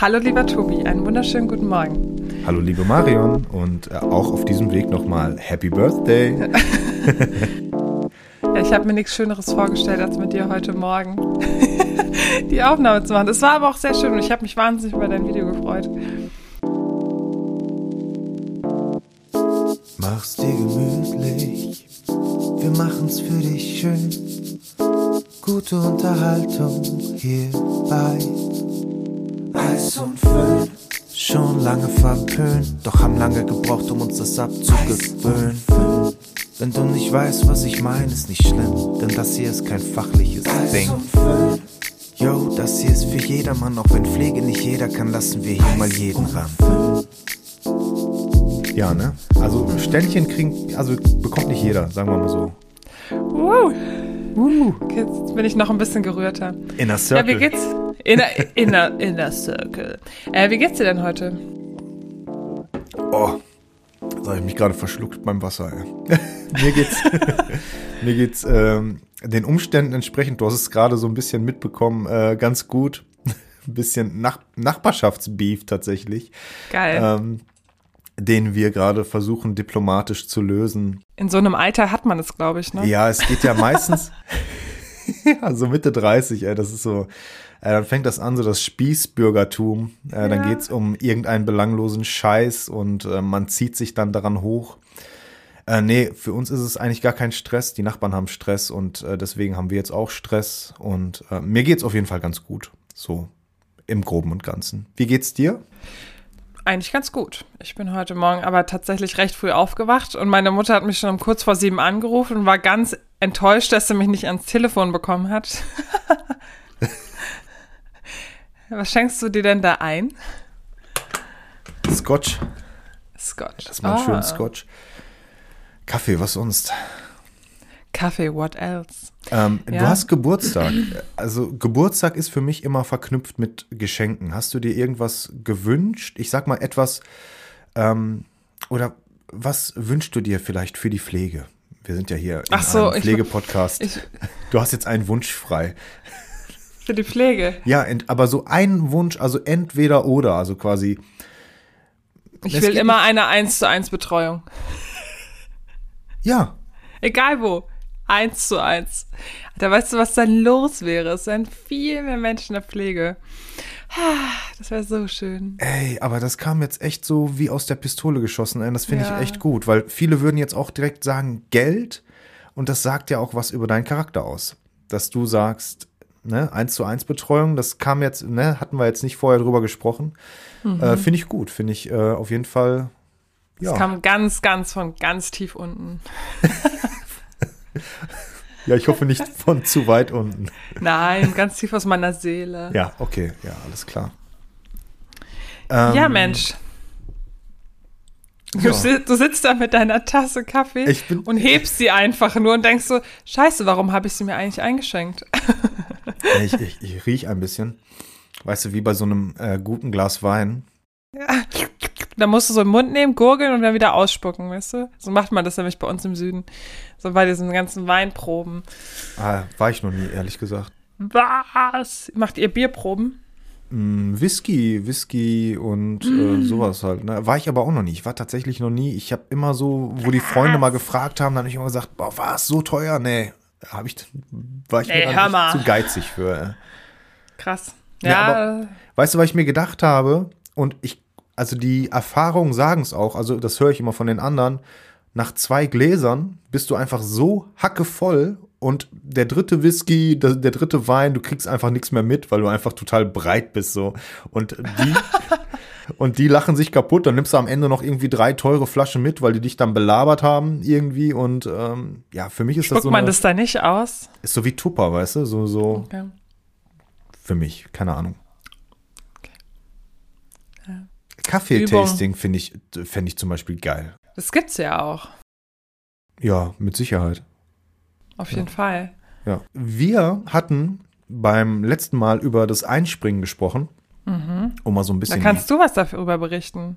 Hallo lieber Tobi, einen wunderschönen guten Morgen. Hallo liebe Marion und äh, auch auf diesem Weg nochmal Happy Birthday. ja, ich habe mir nichts Schöneres vorgestellt, als mit dir heute Morgen die Aufnahme zu machen. Es war aber auch sehr schön und ich habe mich wahnsinnig über dein Video gefreut. Mach's dir gemütlich, wir machen's für dich schön. Gute Unterhaltung hierbei. Schon lange verpönt, doch haben lange gebraucht, um uns das abzugewöhnen. Wenn du nicht weißt, was ich meine, ist nicht schlimm, denn das hier ist kein fachliches Ding. Yo, das hier ist für jedermann, auch wenn Pflege nicht jeder kann, lassen wir hier mal jeden ran. Ja, ne? Also Ständchen kriegen, also bekommt nicht jeder, sagen wir mal so. Uh. Uh. Okay, jetzt bin ich noch ein bisschen gerührter. Inner Circle. Ja, wie geht's? Inner, inner, inner Circle. Äh, wie geht's dir denn heute? Oh, da habe ich mich gerade verschluckt beim Wasser. Ey. mir geht's, mir geht's ähm, den Umständen entsprechend. Du hast es gerade so ein bisschen mitbekommen, äh, ganz gut. ein bisschen Nach Nachbarschaftsbeef tatsächlich. Geil. Ähm, den wir gerade versuchen diplomatisch zu lösen. In so einem Alter hat man es, glaube ich, ne? Ja, es geht ja meistens, ja, so Mitte 30, ey, das ist so, äh, dann fängt das an, so das Spießbürgertum. Äh, ja. Dann geht's um irgendeinen belanglosen Scheiß und äh, man zieht sich dann daran hoch. Äh, nee, für uns ist es eigentlich gar kein Stress. Die Nachbarn haben Stress und äh, deswegen haben wir jetzt auch Stress. Und äh, mir geht's auf jeden Fall ganz gut. So im Groben und Ganzen. Wie geht's dir? Eigentlich ganz gut. Ich bin heute Morgen aber tatsächlich recht früh aufgewacht und meine Mutter hat mich schon um kurz vor sieben angerufen und war ganz enttäuscht, dass sie mich nicht ans Telefon bekommen hat. Was schenkst du dir denn da ein? Scotch. Scotch. Das ist mal ah. schöner Scotch. Kaffee, was sonst? Kaffee, what else? Ähm, ja. Du hast Geburtstag. Also Geburtstag ist für mich immer verknüpft mit Geschenken. Hast du dir irgendwas gewünscht? Ich sag mal etwas, ähm, oder was wünschst du dir vielleicht für die Pflege? Wir sind ja hier in so, einem Pflegepodcast. Du hast jetzt einen Wunsch frei. Für die Pflege? Ja, aber so ein Wunsch, also entweder oder, also quasi. Ich will immer eine 1 zu 1 Betreuung. Ja. Egal wo. Eins zu eins. Da weißt du, was dann los wäre. Es wären viel mehr Menschen in der Pflege. Das wäre so schön. Ey, aber das kam jetzt echt so wie aus der Pistole geschossen. Das finde ja. ich echt gut, weil viele würden jetzt auch direkt sagen Geld und das sagt ja auch was über deinen Charakter aus. Dass du sagst, ne, eins zu eins Betreuung, das kam jetzt, ne, hatten wir jetzt nicht vorher drüber gesprochen. Mhm. Äh, finde ich gut, finde ich äh, auf jeden Fall. Ja. Das kam ganz, ganz von ganz tief unten. Ja, ich hoffe nicht von zu weit unten. Nein, ganz tief aus meiner Seele. Ja, okay, ja, alles klar. Ähm, ja, Mensch. Du, ja. du, sitzt da mit deiner Tasse Kaffee bin, und hebst sie einfach nur und denkst so, scheiße, warum habe ich sie mir eigentlich eingeschenkt? ich, ich, ich rieche ein bisschen. Weißt du, wie bei so einem äh, guten Glas Wein. Ja. Da musst du so im Mund nehmen, gurgeln und dann wieder ausspucken, weißt du? So macht man das nämlich bei uns im Süden. So bei diesen ganzen Weinproben. Ah, war ich noch nie, ehrlich gesagt. Was? Macht ihr Bierproben? Mm, Whisky, Whisky und äh, mm. äh, sowas halt. Ne? War ich aber auch noch nie. Ich war tatsächlich noch nie. Ich habe immer so, wo die Freunde mal gefragt haben, dann habe ich immer gesagt, boah, was, so teuer? Nee, hab ich, war ich Ey, mir zu geizig für. Krass. Ja, ja aber, weißt du, was ich mir gedacht habe? Und ich also die Erfahrungen sagen es auch, also das höre ich immer von den anderen, nach zwei Gläsern bist du einfach so hackevoll und der dritte Whisky, der, der dritte Wein, du kriegst einfach nichts mehr mit, weil du einfach total breit bist so. Und die, und die lachen sich kaputt, dann nimmst du am Ende noch irgendwie drei teure Flaschen mit, weil die dich dann belabert haben irgendwie und ähm, ja, für mich ist Spuckt das so. man das da nicht aus? Ist so wie Tupper, weißt du, so, so. Okay. Für mich, keine Ahnung. Kaffeetasting finde ich, fände ich zum Beispiel geil. Das gibt's ja auch. Ja, mit Sicherheit. Auf jeden ja. Fall. Ja. Wir hatten beim letzten Mal über das Einspringen gesprochen. Mhm. Um mal so ein bisschen. Da kannst du was darüber berichten.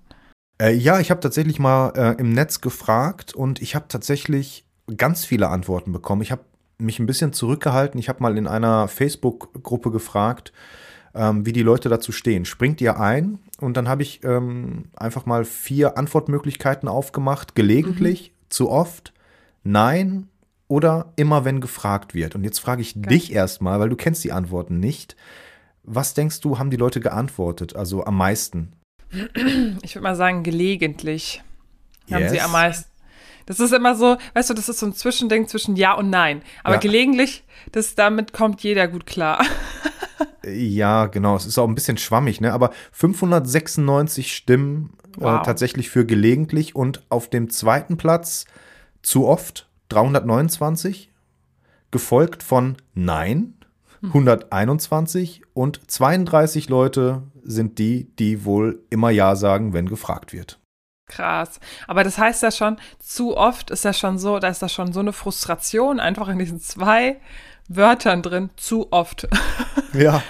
Äh, ja, ich habe tatsächlich mal äh, im Netz gefragt und ich habe tatsächlich ganz viele Antworten bekommen. Ich habe mich ein bisschen zurückgehalten. Ich habe mal in einer Facebook-Gruppe gefragt, ähm, wie die Leute dazu stehen. Springt ihr ein und dann habe ich ähm, einfach mal vier Antwortmöglichkeiten aufgemacht. Gelegentlich, mhm. zu oft, nein oder immer, wenn gefragt wird. Und jetzt frage ich Geil. dich erstmal, weil du kennst die Antworten nicht. Was denkst du, haben die Leute geantwortet, also am meisten? Ich würde mal sagen, gelegentlich yes. haben sie am meisten. Das ist immer so, weißt du, das ist so ein Zwischending zwischen Ja und Nein. Aber ja. gelegentlich, das, damit kommt jeder gut klar. ja, genau. Es ist auch ein bisschen schwammig, ne? Aber 596 Stimmen äh, wow. äh, tatsächlich für gelegentlich und auf dem zweiten Platz zu oft 329, gefolgt von Nein 121 und 32 Leute sind die, die wohl immer Ja sagen, wenn gefragt wird. Krass. Aber das heißt ja schon, zu oft ist ja schon so, da ist da schon so eine Frustration einfach in diesen zwei Wörtern drin, zu oft. Ja.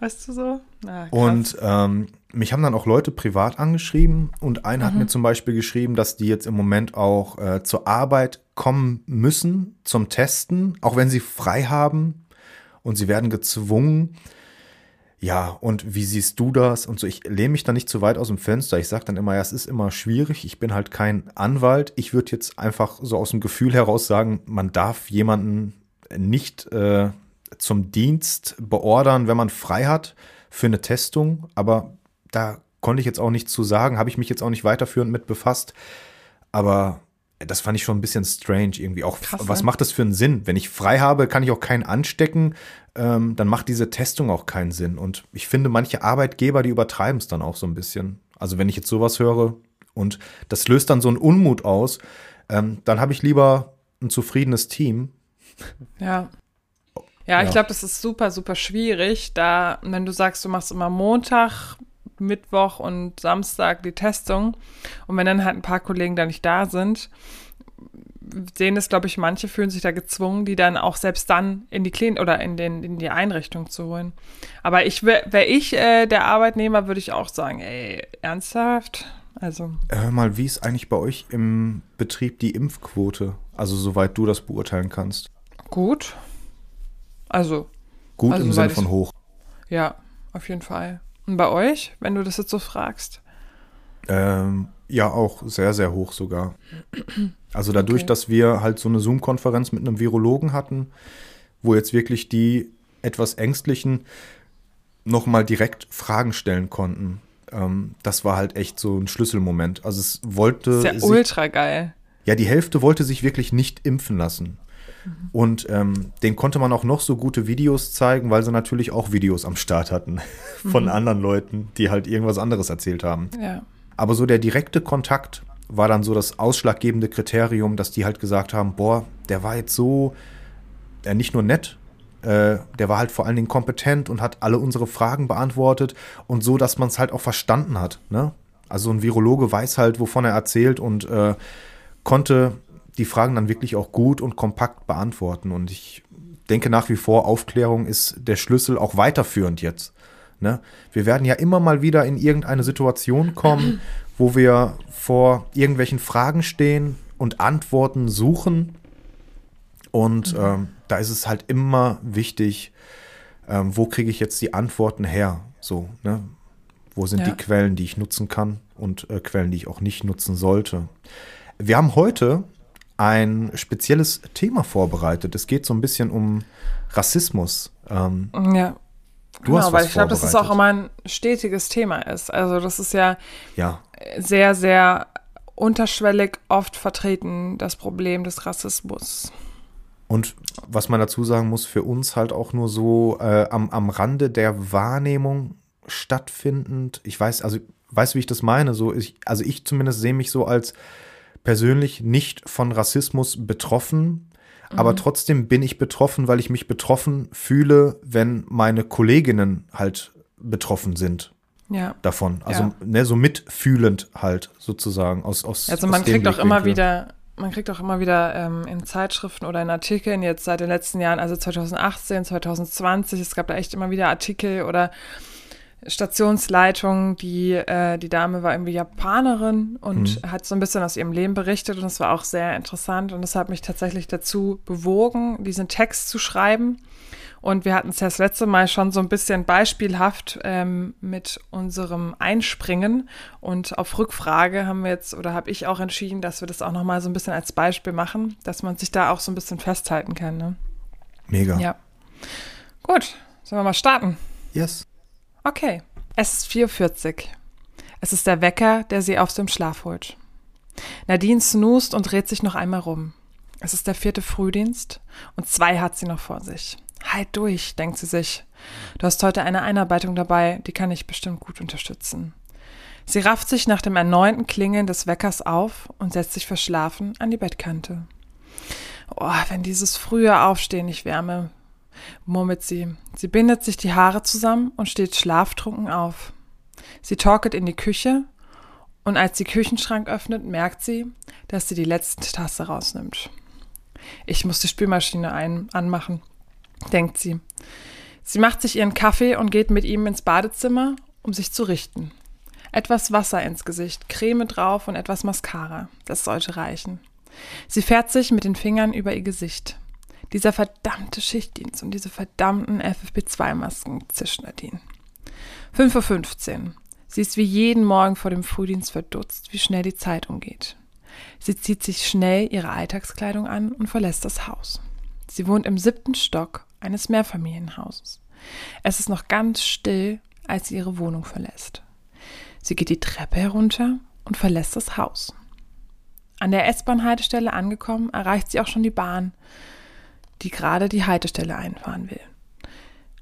Weißt du so? Ah, und ähm, mich haben dann auch Leute privat angeschrieben und einer mhm. hat mir zum Beispiel geschrieben, dass die jetzt im Moment auch äh, zur Arbeit kommen müssen zum Testen, auch wenn sie frei haben und sie werden gezwungen. Ja, und wie siehst du das? Und so, ich lehne mich da nicht zu weit aus dem Fenster. Ich sage dann immer, ja, es ist immer schwierig. Ich bin halt kein Anwalt. Ich würde jetzt einfach so aus dem Gefühl heraus sagen, man darf jemanden nicht äh, zum Dienst beordern, wenn man frei hat für eine Testung. Aber da konnte ich jetzt auch nichts zu sagen, habe ich mich jetzt auch nicht weiterführend mit befasst. Aber das fand ich schon ein bisschen strange irgendwie. Auch Krass, was ne? macht das für einen Sinn? Wenn ich frei habe, kann ich auch keinen anstecken. Ähm, dann macht diese Testung auch keinen Sinn. Und ich finde, manche Arbeitgeber, die übertreiben es dann auch so ein bisschen. Also wenn ich jetzt sowas höre und das löst dann so einen Unmut aus, ähm, dann habe ich lieber ein zufriedenes Team. Ja. Ja, ich glaube, das ist super, super schwierig, da, wenn du sagst, du machst immer Montag, Mittwoch und Samstag die Testung und wenn dann halt ein paar Kollegen da nicht da sind, sehen es, glaube ich, manche fühlen sich da gezwungen, die dann auch selbst dann in die Klinik oder in, den, in die Einrichtung zu holen. Aber ich wäre ich äh, der Arbeitnehmer, würde ich auch sagen, ey, ernsthaft? Also. Hör mal, wie ist eigentlich bei euch im Betrieb die Impfquote? Also, soweit du das beurteilen kannst. Gut. Also. Gut also, im Sinne von hoch. Ja, auf jeden Fall. Und bei euch, wenn du das jetzt so fragst? Ähm, ja, auch sehr, sehr hoch sogar. Also dadurch, okay. dass wir halt so eine Zoom-Konferenz mit einem Virologen hatten, wo jetzt wirklich die etwas Ängstlichen nochmal direkt Fragen stellen konnten. Ähm, das war halt echt so ein Schlüsselmoment. Also es wollte. Das ist ja ultra geil. Ja, die Hälfte wollte sich wirklich nicht impfen lassen. Und ähm, den konnte man auch noch so gute Videos zeigen, weil sie natürlich auch Videos am Start hatten von mhm. anderen Leuten, die halt irgendwas anderes erzählt haben. Ja. Aber so der direkte Kontakt war dann so das ausschlaggebende Kriterium, dass die halt gesagt haben, boah, der war jetzt so, äh, nicht nur nett, äh, der war halt vor allen Dingen kompetent und hat alle unsere Fragen beantwortet und so, dass man es halt auch verstanden hat. Ne? Also ein Virologe weiß halt, wovon er erzählt und äh, konnte die Fragen dann wirklich auch gut und kompakt beantworten. Und ich denke nach wie vor, Aufklärung ist der Schlüssel auch weiterführend jetzt. Ne? Wir werden ja immer mal wieder in irgendeine Situation kommen, wo wir vor irgendwelchen Fragen stehen und Antworten suchen. Und mhm. ähm, da ist es halt immer wichtig, ähm, wo kriege ich jetzt die Antworten her? So, ne? Wo sind ja. die Quellen, die ich nutzen kann und äh, Quellen, die ich auch nicht nutzen sollte? Wir haben heute ein spezielles Thema vorbereitet. Es geht so ein bisschen um Rassismus. Ähm, ja. Du genau, weil ich glaube, dass es auch immer ein stetiges Thema ist. Also das ist ja, ja sehr, sehr unterschwellig oft vertreten, das Problem des Rassismus. Und was man dazu sagen muss, für uns halt auch nur so äh, am, am Rande der Wahrnehmung stattfindend. Ich weiß, also weißt du, wie ich das meine? So, ich, also ich zumindest sehe mich so als persönlich nicht von Rassismus betroffen, mhm. aber trotzdem bin ich betroffen, weil ich mich betroffen fühle, wenn meine Kolleginnen halt betroffen sind. Ja. Davon. Also ja. ne, so mitfühlend halt sozusagen aus, aus Also man aus kriegt auch immer wieder, man kriegt auch immer wieder ähm, in Zeitschriften oder in Artikeln jetzt seit den letzten Jahren, also 2018, 2020, es gab da echt immer wieder Artikel oder Stationsleitung, die, äh, die Dame war irgendwie Japanerin und mhm. hat so ein bisschen aus ihrem Leben berichtet und das war auch sehr interessant und das hat mich tatsächlich dazu bewogen, diesen Text zu schreiben. Und wir hatten es ja das letzte Mal schon so ein bisschen beispielhaft ähm, mit unserem Einspringen. Und auf Rückfrage haben wir jetzt oder habe ich auch entschieden, dass wir das auch nochmal so ein bisschen als Beispiel machen, dass man sich da auch so ein bisschen festhalten kann. Ne? Mega. Ja. Gut, sollen wir mal starten? Yes. Okay. Es ist 4.40 Uhr. Es ist der Wecker, der sie aus dem Schlaf holt. Nadine snoost und dreht sich noch einmal rum. Es ist der vierte Frühdienst und zwei hat sie noch vor sich. Halt durch, denkt sie sich. Du hast heute eine Einarbeitung dabei, die kann ich bestimmt gut unterstützen. Sie rafft sich nach dem erneuten Klingeln des Weckers auf und setzt sich verschlafen an die Bettkante. Oh, wenn dieses frühe Aufstehen nicht wärme, murmelt sie. Sie bindet sich die Haare zusammen und steht schlaftrunken auf. Sie torkelt in die Küche und als sie Küchenschrank öffnet, merkt sie, dass sie die letzte Tasse rausnimmt. Ich muss die Spülmaschine ein anmachen, denkt sie. Sie macht sich ihren Kaffee und geht mit ihm ins Badezimmer, um sich zu richten. Etwas Wasser ins Gesicht, Creme drauf und etwas Mascara. Das sollte reichen. Sie fährt sich mit den Fingern über ihr Gesicht. Dieser verdammte Schichtdienst und diese verdammten FFP2-Masken, zischt Nadine. 5.15 Uhr. Sie ist wie jeden Morgen vor dem Frühdienst verdutzt, wie schnell die Zeit umgeht. Sie zieht sich schnell ihre Alltagskleidung an und verlässt das Haus. Sie wohnt im siebten Stock eines Mehrfamilienhauses. Es ist noch ganz still, als sie ihre Wohnung verlässt. Sie geht die Treppe herunter und verlässt das Haus. An der S-Bahn-Haltestelle angekommen, erreicht sie auch schon die Bahn, die gerade die Haltestelle einfahren will.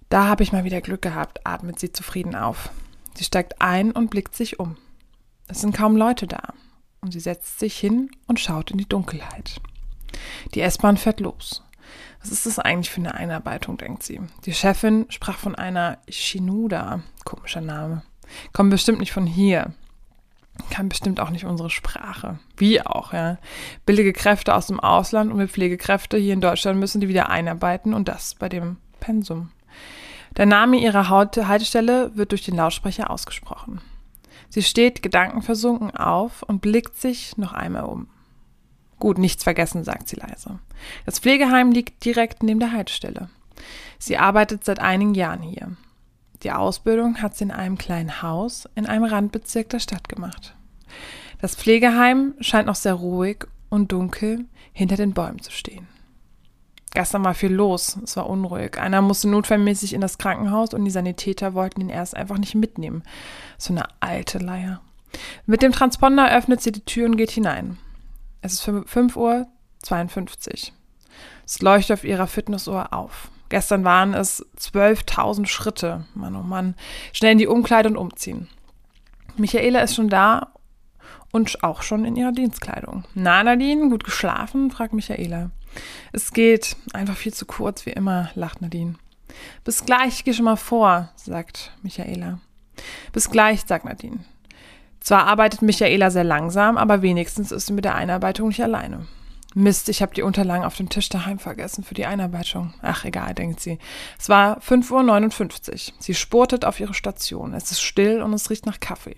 Da habe ich mal wieder Glück gehabt, atmet sie zufrieden auf. Sie steigt ein und blickt sich um. Es sind kaum Leute da und sie setzt sich hin und schaut in die Dunkelheit. Die S-Bahn fährt los. Was ist das eigentlich für eine Einarbeitung, denkt sie. Die Chefin sprach von einer Shinuda, komischer Name. Kommt bestimmt nicht von hier. Kann bestimmt auch nicht unsere Sprache. Wie auch, ja. Billige Kräfte aus dem Ausland und wir Pflegekräfte hier in Deutschland müssen die wieder einarbeiten und das bei dem Pensum. Der Name ihrer Haltestelle wird durch den Lautsprecher ausgesprochen. Sie steht gedankenversunken auf und blickt sich noch einmal um. Gut, nichts vergessen, sagt sie leise. Das Pflegeheim liegt direkt neben der Haltestelle. Sie arbeitet seit einigen Jahren hier. Die Ausbildung hat sie in einem kleinen Haus in einem Randbezirk der Stadt gemacht. Das Pflegeheim scheint noch sehr ruhig und dunkel hinter den Bäumen zu stehen. Gestern war viel los, es war unruhig. Einer musste notfallmäßig in das Krankenhaus und die Sanitäter wollten ihn erst einfach nicht mitnehmen. So eine alte Leier. Mit dem Transponder öffnet sie die Tür und geht hinein. Es ist 5 Uhr 52. Es leuchtet auf ihrer Fitnessuhr auf. Gestern waren es 12.000 Schritte. Mann, oh Mann. Schnell in die Umkleide und umziehen. Michaela ist schon da und auch schon in ihrer Dienstkleidung. Na, Nadine, gut geschlafen? fragt Michaela. Es geht. Einfach viel zu kurz, wie immer, lacht Nadine. Bis gleich, ich gehe schon mal vor, sagt Michaela. Bis gleich, sagt Nadine. Zwar arbeitet Michaela sehr langsam, aber wenigstens ist sie mit der Einarbeitung nicht alleine. Mist, ich habe die Unterlagen auf dem Tisch daheim vergessen für die Einarbeitung. Ach, egal, denkt sie. Es war 5.59 Uhr. Sie spurtet auf ihre Station. Es ist still und es riecht nach Kaffee.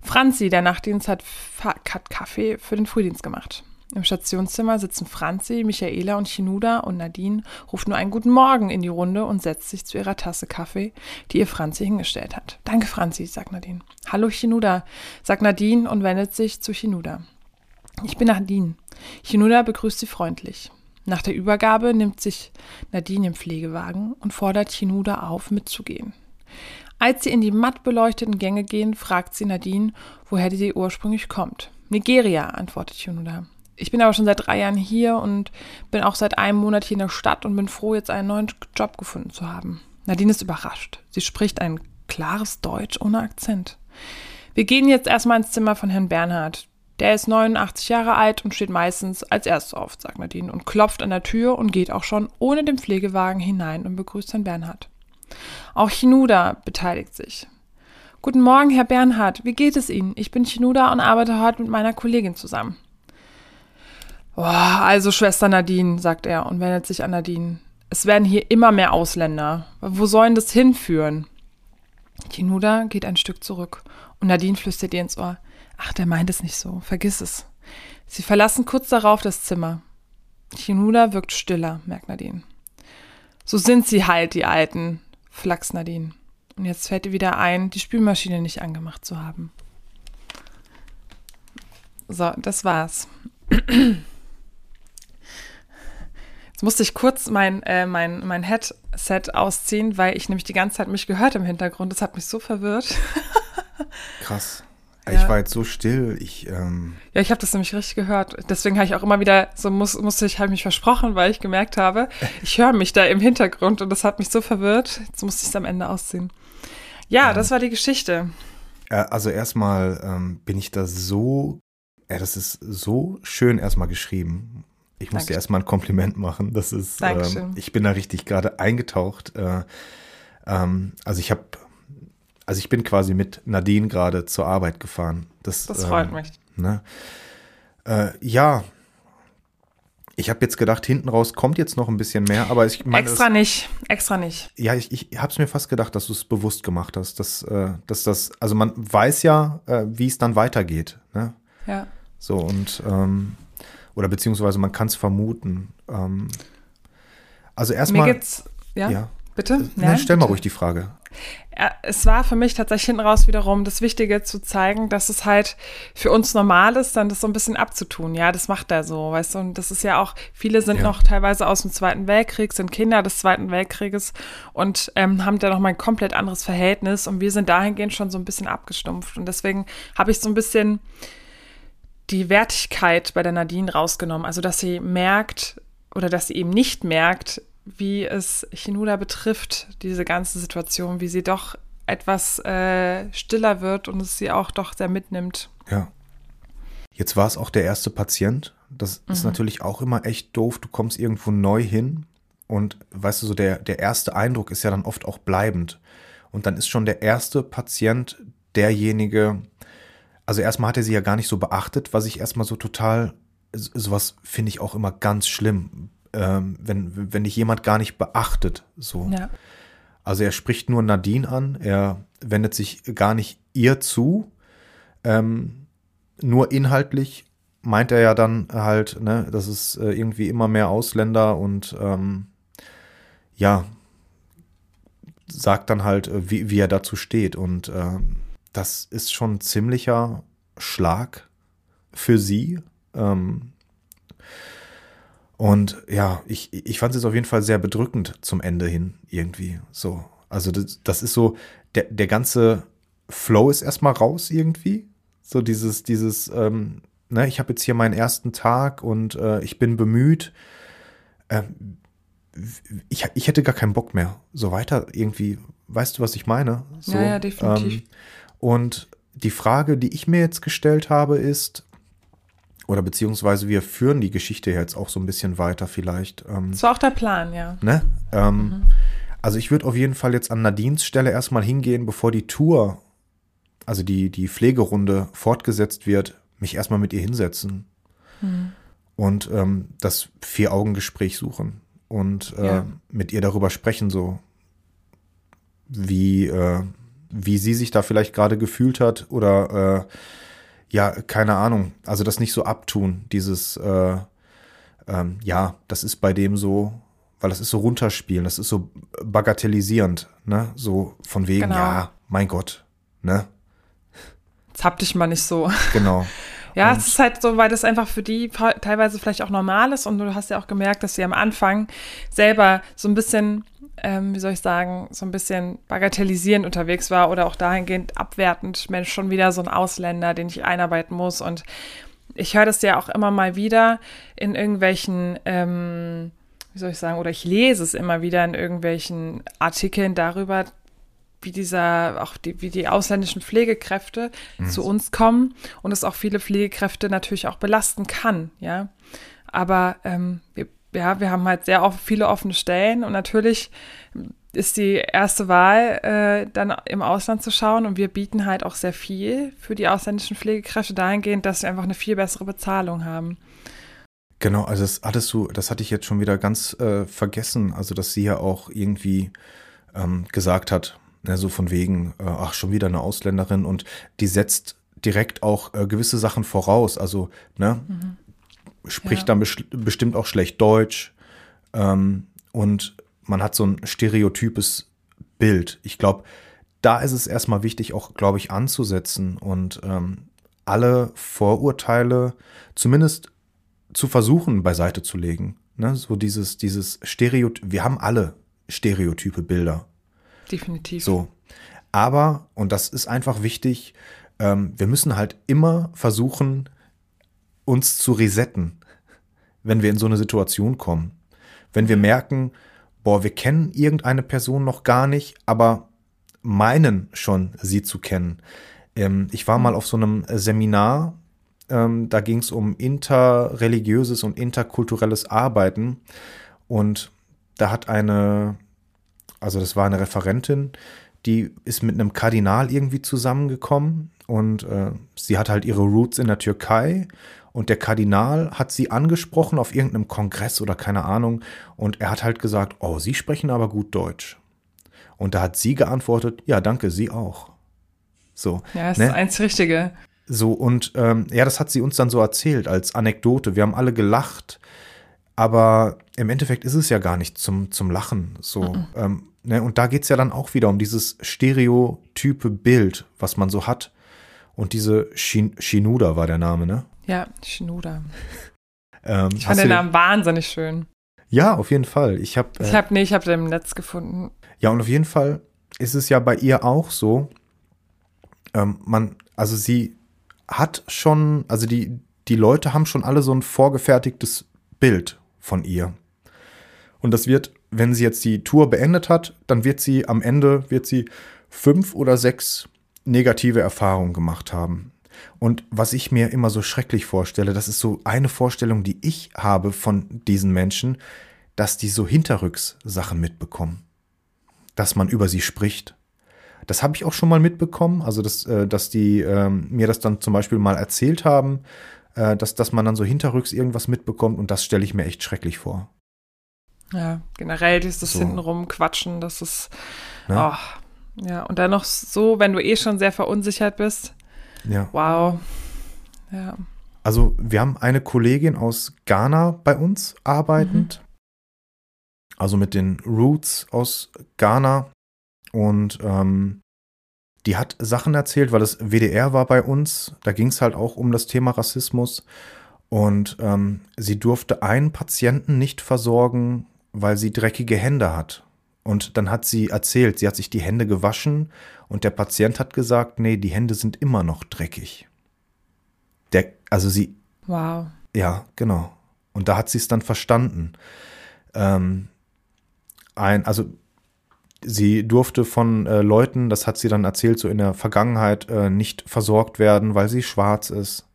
Franzi, der Nachtdienst, hat, hat Kaffee für den Frühdienst gemacht. Im Stationszimmer sitzen Franzi, Michaela und Chinuda und Nadine ruft nur einen guten Morgen in die Runde und setzt sich zu ihrer Tasse Kaffee, die ihr Franzi hingestellt hat. Danke, Franzi, sagt Nadine. Hallo, Chinuda, sagt Nadine und wendet sich zu Chinuda. Ich bin Nadine. Chinuda begrüßt sie freundlich. Nach der Übergabe nimmt sich Nadine im Pflegewagen und fordert Chinuda auf, mitzugehen. Als sie in die matt beleuchteten Gänge gehen, fragt sie Nadine, woher sie ursprünglich kommt. Nigeria, antwortet Chinuda. Ich bin aber schon seit drei Jahren hier und bin auch seit einem Monat hier in der Stadt und bin froh, jetzt einen neuen Job gefunden zu haben. Nadine ist überrascht. Sie spricht ein klares Deutsch ohne Akzent. Wir gehen jetzt erstmal ins Zimmer von Herrn Bernhard. Der ist 89 Jahre alt und steht meistens als erstes auf, sagt Nadine und klopft an der Tür und geht auch schon ohne den Pflegewagen hinein und begrüßt Herrn Bernhard. Auch Chinuda beteiligt sich. Guten Morgen, Herr Bernhard. Wie geht es Ihnen? Ich bin Chinuda und arbeite heute mit meiner Kollegin zusammen. Oh, also Schwester Nadine, sagt er und wendet sich an Nadine. Es werden hier immer mehr Ausländer. Wo sollen das hinführen? Kinuda geht ein Stück zurück und Nadine flüstert ihr ins Ohr. Ach, der meint es nicht so. Vergiss es. Sie verlassen kurz darauf das Zimmer. Kinuda wirkt stiller, merkt Nadine. So sind sie halt, die Alten, flachs Nadine. Und jetzt fällt ihr wieder ein, die Spülmaschine nicht angemacht zu haben. So, das war's. Jetzt musste ich kurz mein, äh, mein, mein Headset ausziehen, weil ich nämlich die ganze Zeit mich gehört im Hintergrund. Das hat mich so verwirrt. Krass. Ja. Ich war jetzt so still. Ich, ähm, Ja, ich habe das nämlich richtig gehört. Deswegen habe ich auch immer wieder, so muss, musste ich, habe mich versprochen, weil ich gemerkt habe, ich höre mich da im Hintergrund und das hat mich so verwirrt. Jetzt musste ich es am Ende ausziehen. Ja, das war die Geschichte. äh, also erstmal ähm, bin ich da so, ja, das ist so schön erstmal geschrieben. Ich muss dir erstmal ein Kompliment machen. Das ist, ähm, ich bin da richtig gerade eingetaucht. Äh, ähm, also ich habe, also ich bin quasi mit Nadine gerade zur Arbeit gefahren. Das, Das freut ähm, mich. Ne? Äh, ja, ich habe jetzt gedacht, hinten raus kommt jetzt noch ein bisschen mehr, aber ich meine, Extra nicht, extra nicht. ja, ich, ich habe es mir fast gedacht, dass du es bewusst gemacht hast, dass, äh, dass das, also man weiß ja, äh, wie es dann weitergeht, ne? Ja. So und ähm, oder beziehungsweise man kann es vermuten. Ähm, also Mir erstmal, geht's, ja, ja, bitte? Na, stell mal bitte. ruhig die Frage. Ja, es war für mich tatsächlich hinten raus wiederum das Wichtige zu zeigen, dass es halt für uns normal ist, dann das so ein bisschen abzutun. Ja, das macht er so, weißt du. Und das ist ja auch, viele sind Ja. noch teilweise aus dem Zweiten Weltkrieg, sind Kinder des Zweiten Weltkrieges und ähm, haben da noch mal ein komplett anderes Verhältnis. Und wir sind dahingehend schon so ein bisschen abgestumpft. Und deswegen habe ich so ein bisschen die Wertigkeit bei der Nadine rausgenommen. Also, dass sie merkt oder dass sie eben nicht merkt, wie es Chinuda betrifft, diese ganze Situation, wie sie doch etwas äh, stiller wird und es sie auch doch sehr mitnimmt. Ja. Jetzt war es auch der erste Patient. Das ist natürlich auch immer echt doof. Du kommst irgendwo neu hin und weißt du, so der, der erste Eindruck ist ja dann oft auch bleibend. Und dann ist schon der erste Patient derjenige, also erstmal hat er sie ja gar nicht so beachtet, was ich erstmal so total, so- sowas finde ich auch immer ganz schlimm, ähm, wenn, wenn dich jemand gar nicht beachtet. So. Ja. Also er spricht nur Nadine an, er wendet sich gar nicht ihr zu. Ähm, nur inhaltlich meint er ja dann halt, ne, dass es äh, irgendwie immer mehr Ausländer und ähm, ja, sagt dann halt, äh, wie, wie er dazu steht. Und ähm, das ist schon ein ziemlicher Schlag für sie. Ähm, und ja, ich, ich fand es auf jeden Fall sehr bedrückend zum Ende hin irgendwie. So. Also das, das ist so, der, der ganze Flow ist erstmal raus irgendwie. So dieses, dieses, ähm, ne, ich habe jetzt hier meinen ersten Tag und äh, ich bin bemüht. Ähm, ich, ich hätte gar keinen Bock mehr. So weiter irgendwie, weißt du, was ich meine? So, Ja, ja, definitiv. Ähm, und die Frage, die ich mir jetzt gestellt habe, ist, oder beziehungsweise wir führen die Geschichte jetzt auch so ein bisschen weiter vielleicht. Ähm, Das war auch der Plan, ja. ne? ähm, Also ich würde auf jeden Fall jetzt an Nadines Stelle erstmal hingehen, bevor die Tour, also die, die Pflegerunde fortgesetzt wird, mich erstmal mit ihr hinsetzen und ähm, das Vier-Augen-Gespräch suchen und äh, Ja. mit ihr darüber sprechen, so wie, äh, wie sie sich da vielleicht gerade gefühlt hat oder äh, ja, keine Ahnung, also das nicht so abtun, dieses äh, ähm, ja, das ist bei dem so, weil das ist so runterspielen, das ist so bagatellisierend, ne? So von wegen, Genau. ja, mein Gott, ne? Jetzt hab dich mal nicht so. Genau. Ja, Und- es ist halt so, weil das einfach für die teilweise vielleicht auch normal ist und du hast ja auch gemerkt, dass sie am Anfang selber so ein bisschen, ähm, wie soll ich sagen, so ein bisschen bagatellisierend unterwegs war oder auch dahingehend abwertend, Mensch, schon wieder so ein Ausländer, den ich einarbeiten muss und ich höre das ja auch immer mal wieder in irgendwelchen, ähm, wie soll ich sagen, oder ich lese es immer wieder in irgendwelchen Artikeln darüber, wie dieser, auch die, wie die ausländischen Pflegekräfte zu uns kommen und es auch viele Pflegekräfte natürlich auch belasten kann, ja. Aber ähm, wir, ja, wir haben halt sehr oft viele offene Stellen und natürlich ist die erste Wahl, äh, dann im Ausland zu schauen und wir bieten halt auch sehr viel für die ausländischen Pflegekräfte dahingehend, dass wir einfach eine viel bessere Bezahlung haben. Genau, also das hattest du, das hatte ich jetzt schon wieder ganz äh, vergessen, also dass sie ja auch irgendwie ähm, gesagt hat, Ne, so von wegen, äh, ach, schon wieder eine Ausländerin und die setzt direkt auch äh, gewisse Sachen voraus. Also, ne, mhm. Spricht ja. dann bes bestimmt auch schlecht Deutsch. Ähm, und man hat so ein stereotypes Bild. Ich glaube, da ist es erstmal wichtig, auch, glaube ich, anzusetzen und ähm, alle Vorurteile zumindest zu versuchen, beiseite zu legen. Ne? So dieses, dieses Stereotyp, wir haben alle stereotype Bilder. Definitiv. So. Aber, und das ist einfach wichtig, ähm, wir müssen halt immer versuchen, uns zu resetten, wenn wir in so eine Situation kommen. Wenn wir merken, boah, wir kennen irgendeine Person noch gar nicht, aber meinen schon, sie zu kennen. Ähm, ich war mal auf so einem Seminar, ähm, da ging es um interreligiöses und interkulturelles Arbeiten und da hat eine, also das war eine Referentin, die ist mit einem Kardinal irgendwie zusammengekommen und äh, sie hat halt ihre Roots in der Türkei und der Kardinal hat sie angesprochen auf irgendeinem Kongress oder keine Ahnung und er hat halt gesagt, oh, Sie sprechen aber gut Deutsch. Und da hat sie geantwortet, ja, danke, Sie auch. So. Ja, ist ne? eins Richtige. So, und ähm, ja, das hat sie uns dann so erzählt als Anekdote. Wir haben alle gelacht, aber im Endeffekt ist es ja gar nicht zum, zum Lachen. So. Mhm. Ähm, ne? Und da geht es ja dann auch wieder um dieses stereotype Bild, was man so hat. Und diese Shin Shinuda war der Name, ne? Ja, Shinuda. ähm, ich fand den Namen wahnsinnig schön. Ja, auf jeden Fall. Ich habe. Äh, ich habe nee, ich habe den im Netz gefunden. Ja, und auf jeden Fall ist es ja bei ihr auch so. Ähm, man, also sie hat schon, also die, die Leute haben schon alle so ein vorgefertigtes Bild von ihr. Und das wird, wenn sie jetzt die Tour beendet hat, dann wird sie am Ende, wird sie fünf oder sechs negative Erfahrungen gemacht haben. Und was ich mir immer so schrecklich vorstelle, das ist so eine Vorstellung, die ich habe von diesen Menschen, dass die so hinterrücks Sachen mitbekommen. Dass man über sie spricht. Das habe ich auch schon mal mitbekommen, also dass, äh, dass die ähm, mir das dann zum Beispiel mal erzählt haben, äh, dass, dass man dann so hinterrücks irgendwas mitbekommt und das stelle ich mir echt schrecklich vor. Ja, generell dieses so. hintenrum Quatschen, das ist, ne? oh, ja, und dann noch so, wenn du eh schon sehr verunsichert bist, ja. Wow. Ja. Also wir haben eine Kollegin aus Ghana bei uns arbeitend. Mhm. Also mit den Roots aus Ghana. Und ähm, die hat Sachen erzählt, weil das WDR war bei uns. Da ging es halt auch um das Thema Rassismus. Und ähm, sie durfte einen Patienten nicht versorgen, weil sie dreckige Hände hat. Und dann hat sie erzählt, sie hat sich die Hände gewaschen und der Patient hat gesagt, nee, die Hände sind immer noch dreckig. Der, also sie. Wow. Ja, genau. Und da hat sie es dann verstanden. Ähm, ein, also sie durfte von äh, Leuten, das hat sie dann erzählt, so in der Vergangenheit äh, nicht versorgt werden, weil sie schwarz ist.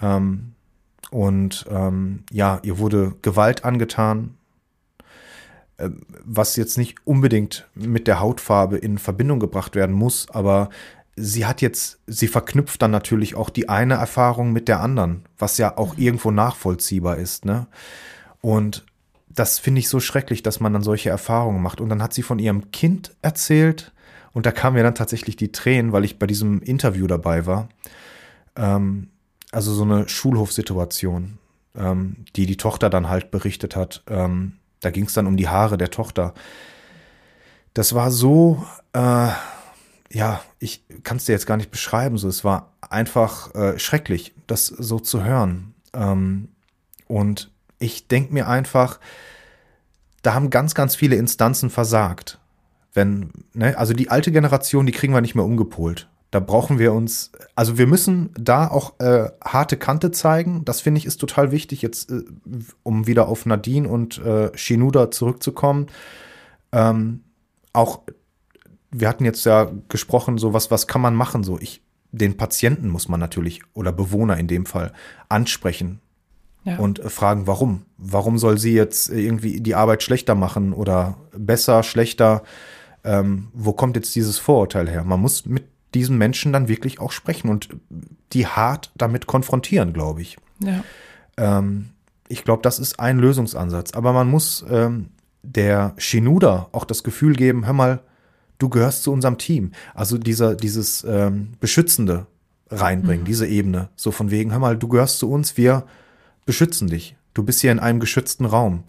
Ähm, und ähm, ja, ihr wurde Gewalt angetan, was jetzt nicht unbedingt mit der Hautfarbe in Verbindung gebracht werden muss, aber sie hat jetzt, sie verknüpft dann natürlich auch die eine Erfahrung mit der anderen, was ja auch mhm. irgendwo nachvollziehbar ist, ne? Und das finde ich so schrecklich, dass man dann solche Erfahrungen macht. Und dann hat sie von ihrem Kind erzählt und da kamen mir dann tatsächlich die Tränen, weil ich bei diesem Interview dabei war. Ähm, also so eine Schulhofsituation, ähm, die die Tochter dann halt berichtet hat. Ähm, da ging es dann um die Haare der Tochter. Das war so, äh, ja, ich kann es dir jetzt gar nicht beschreiben. So, es war einfach äh, schrecklich, das so zu hören. Ähm, und ich denke mir einfach, da haben ganz, ganz viele Instanzen versagt. Wenn, ne, also die alte Generation, die kriegen wir nicht mehr umgepolt. Da brauchen wir uns, also wir müssen da auch äh, harte Kante zeigen. Das finde ich ist total wichtig, jetzt äh, um wieder auf Nadine und äh, Shinuda zurückzukommen. Ähm, auch, wir hatten jetzt ja gesprochen, so was, was kann man machen? So, ich, den Patienten muss man natürlich oder Bewohner in dem Fall ansprechen ja. und fragen, warum? Warum soll sie jetzt irgendwie die Arbeit schlechter machen oder besser, schlechter? Ähm, wo kommt jetzt dieses Vorurteil her? Man muss mit diesen Menschen dann wirklich auch sprechen und die hart damit konfrontieren, glaube ich. Ja. Ähm, ich glaube, das ist ein Lösungsansatz. Aber man muss ähm, der Shinuda auch das Gefühl geben, hör mal, du gehörst zu unserem Team. Also dieser, dieses ähm, Beschützende reinbringen, mhm. diese Ebene. So von wegen, hör mal, du gehörst zu uns, wir beschützen dich. Du bist hier in einem geschützten Raum.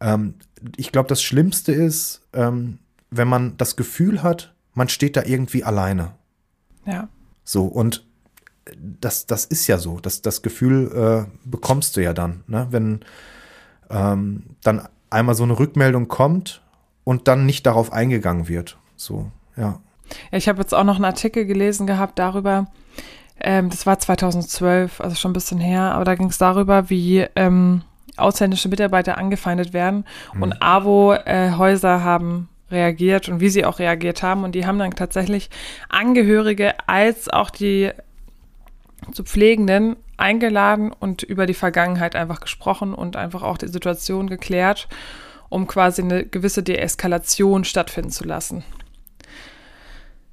Ähm, ich glaube, das Schlimmste ist, ähm, wenn man das Gefühl hat, man steht da irgendwie alleine. Ja. So, und das, das ist ja so. Das, das Gefühl äh, bekommst du ja dann, ne? wenn ähm, dann einmal so eine Rückmeldung kommt und dann nicht darauf eingegangen wird. So, ja. ja ich habe jetzt auch noch einen Artikel gelesen gehabt darüber, ähm, das war 2012, also schon ein bisschen her, aber da ging es darüber, wie ähm, ausländische Mitarbeiter angefeindet werden mhm. und AWO-Häuser äh, haben reagiert und wie sie auch reagiert haben. Und die haben dann tatsächlich Angehörige als auch die zu Pflegenden eingeladen und über die Vergangenheit einfach gesprochen und einfach auch die Situation geklärt, um quasi eine gewisse Deeskalation stattfinden zu lassen.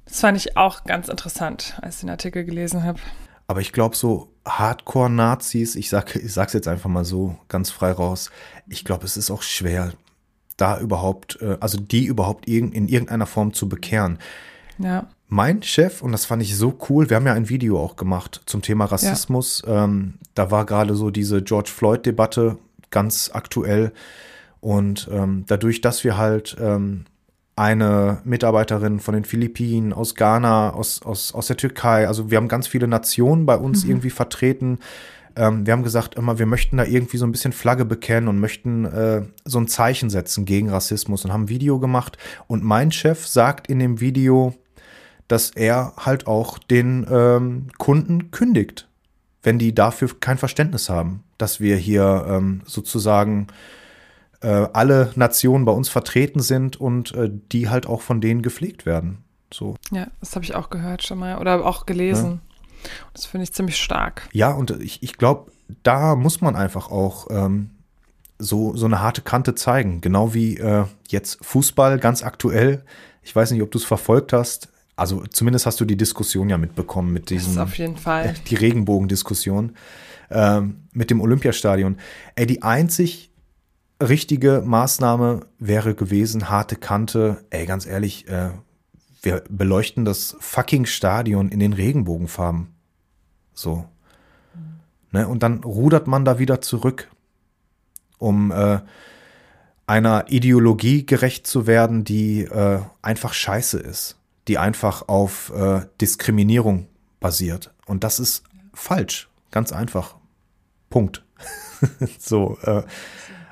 Das fand ich auch ganz interessant, als ich den Artikel gelesen habe. Aber ich glaube, so Hardcore-Nazis, ich, sag, ich jetzt einfach mal so ganz frei raus, ich glaube, es ist auch schwer, da überhaupt, äh, also die überhaupt in irgendeiner Form zu bekehren. Ja. Mein Chef, und das fand ich so cool, wir haben ja ein Video auch gemacht zum Thema Rassismus. Ja. Ähm, da war gerade so diese George Floyd-Debatte ganz aktuell. Und ähm, dadurch, dass wir halt ähm, eine Mitarbeiterin von den Philippinen, aus Ghana, aus, aus, aus der Türkei, also wir haben ganz viele Nationen bei uns mhm. irgendwie vertreten, ähm, wir haben gesagt, immer, wir möchten da irgendwie so ein bisschen Flagge bekennen und möchten äh, so ein Zeichen setzen gegen Rassismus und haben ein Video gemacht. Und mein Chef sagt in dem Video, dass er halt auch den ähm, Kunden kündigt, wenn die dafür kein Verständnis haben, dass wir hier ähm, sozusagen äh, alle Nationen bei uns vertreten sind und äh, die halt auch von denen gepflegt werden. So. Ja, das habe ich auch gehört schon mal oder auch gelesen. Ja. Das finde ich ziemlich stark. Ja, und ich, ich glaube, da muss man einfach auch ähm, so, so eine harte Kante zeigen. Genau wie äh, jetzt Fußball ganz aktuell. Ich weiß nicht, ob du es verfolgt hast. Also zumindest hast du die Diskussion ja mitbekommen mit diesem. Das auf jeden Fall. Die Regenbogendiskussion ähm, mit dem Olympiastadion. Ey, die einzig richtige Maßnahme wäre gewesen, harte Kante. Ey, ganz ehrlich, äh, wir beleuchten das fucking Stadion in den Regenbogenfarben. So. Ne? Und dann rudert man da wieder zurück, um äh, einer Ideologie gerecht zu werden, die äh, einfach scheiße ist, die einfach auf äh, Diskriminierung basiert. Und das ist falsch, ganz einfach. Punkt. so, äh,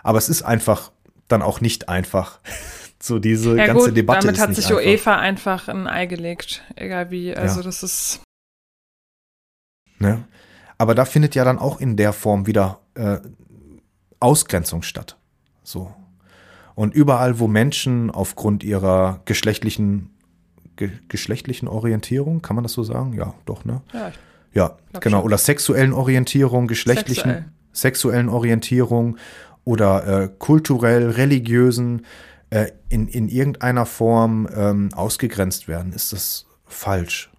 aber es ist einfach dann auch nicht einfach. So diese ja, ganze gut, Debatte damit hat sich einfach. UEFA einfach ein Ei gelegt, egal wie. Also ja. das ist. Ne? Aber da findet ja dann auch in der Form wieder äh, Ausgrenzung statt. So. Und überall, wo Menschen aufgrund ihrer geschlechtlichen ge geschlechtlichen Orientierung, kann man das so sagen? Ja, doch, ne? Ja, ja genau. Schon. Oder sexuellen Orientierung, geschlechtlichen, Sexuell. sexuellen Orientierung oder äh, kulturell, religiösen äh, in, in irgendeiner Form ähm, ausgegrenzt werden, ist das falsch.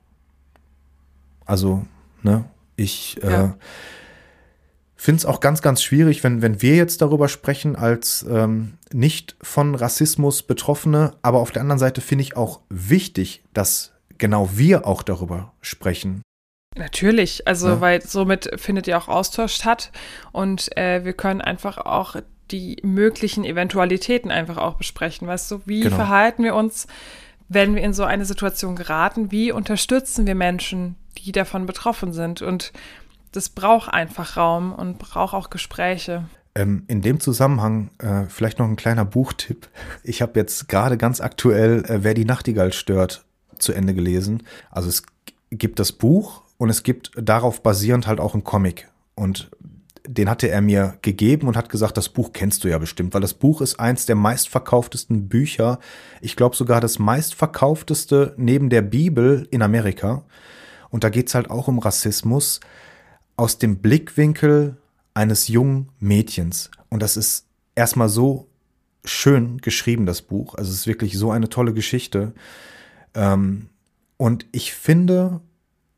Also, ne, ich äh, ja. finde es auch ganz, ganz schwierig, wenn, wenn wir jetzt darüber sprechen, als ähm, nicht von Rassismus Betroffene, aber auf der anderen Seite finde ich auch wichtig, dass genau wir auch darüber sprechen. Natürlich, also ja. weil somit findet ja auch Austausch statt und äh, wir können einfach auch die möglichen Eventualitäten einfach auch besprechen. Weißt du, wie genau. verhalten wir uns, wenn wir in so eine Situation geraten? Wie unterstützen wir Menschen, die davon betroffen sind? Und das braucht einfach Raum und braucht auch Gespräche. Ähm, in dem Zusammenhang äh, vielleicht noch ein kleiner Buchtipp. Ich habe jetzt gerade ganz aktuell äh, Wer die Nachtigall stört zu Ende gelesen. Also es gibt das Buch und es gibt darauf basierend halt auch ein Comic. Und den hatte er mir gegeben und hat gesagt, das Buch kennst du ja bestimmt, weil das Buch ist eins der meistverkauftesten Bücher. Ich glaube sogar das meistverkaufteste neben der Bibel in Amerika. Und da geht's halt auch um Rassismus aus dem Blickwinkel eines jungen Mädchens. Und das ist erstmal so schön geschrieben, das Buch. Also es ist wirklich so eine tolle Geschichte. Ähm, und ich finde,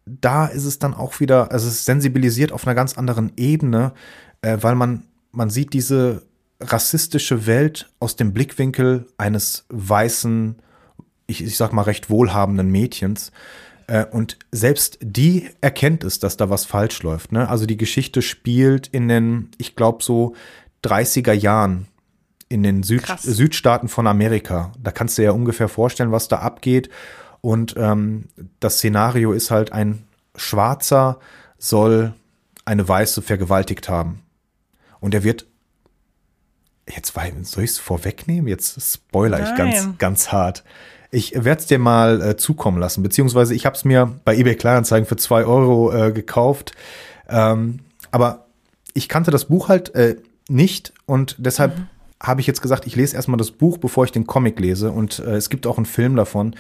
da ist es dann auch wieder, also es sensibilisiert auf einer ganz anderen Ebene, äh, weil man, man sieht diese rassistische Welt aus dem Blickwinkel eines weißen ich, ich sag mal, recht wohlhabenden Mädchens. Äh, und selbst die erkennt es, dass da was falsch läuft. Ne? Also die Geschichte spielt in den, ich glaube, so 30er Jahren in den Süd Krass. Südstaaten von Amerika. Da kannst du ja ungefähr vorstellen, was da abgeht. Und ähm, das Szenario ist halt, ein Schwarzer soll eine Weiße vergewaltigt haben. Und er wird, jetzt soll ich es vorwegnehmen? Jetzt spoiler ich ganz, ganz hart. Ich werde es dir mal äh, zukommen lassen, beziehungsweise ich habe es mir bei eBay Kleinanzeigen für zwei Euro äh, gekauft. Ähm, aber ich kannte das Buch halt äh, nicht und deshalb habe ich jetzt gesagt, ich lese erstmal das Buch, bevor ich den Comic lese. Und äh, es gibt auch einen Film davon.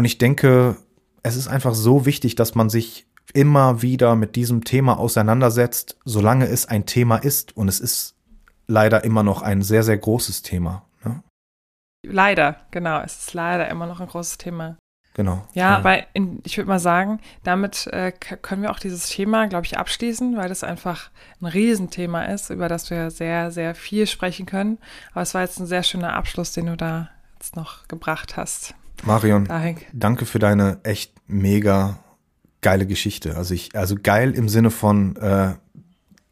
Und ich denke, es ist einfach so wichtig, dass man sich immer wieder mit diesem Thema auseinandersetzt, solange es ein Thema ist. Und es ist leider immer noch ein sehr, sehr großes Thema. Ne? Leider, genau. Es ist leider immer noch ein großes Thema. Genau. Ja, aber in, ich würde mal sagen, damit äh, können wir auch dieses Thema, glaube ich, abschließen, weil das einfach ein Riesenthema ist, über das wir sehr, sehr viel sprechen können. Aber es war jetzt ein sehr schöner Abschluss, den du da jetzt noch gebracht hast. Marion, Dahin. danke für deine echt mega geile Geschichte. Also ich, also geil im Sinne von, äh,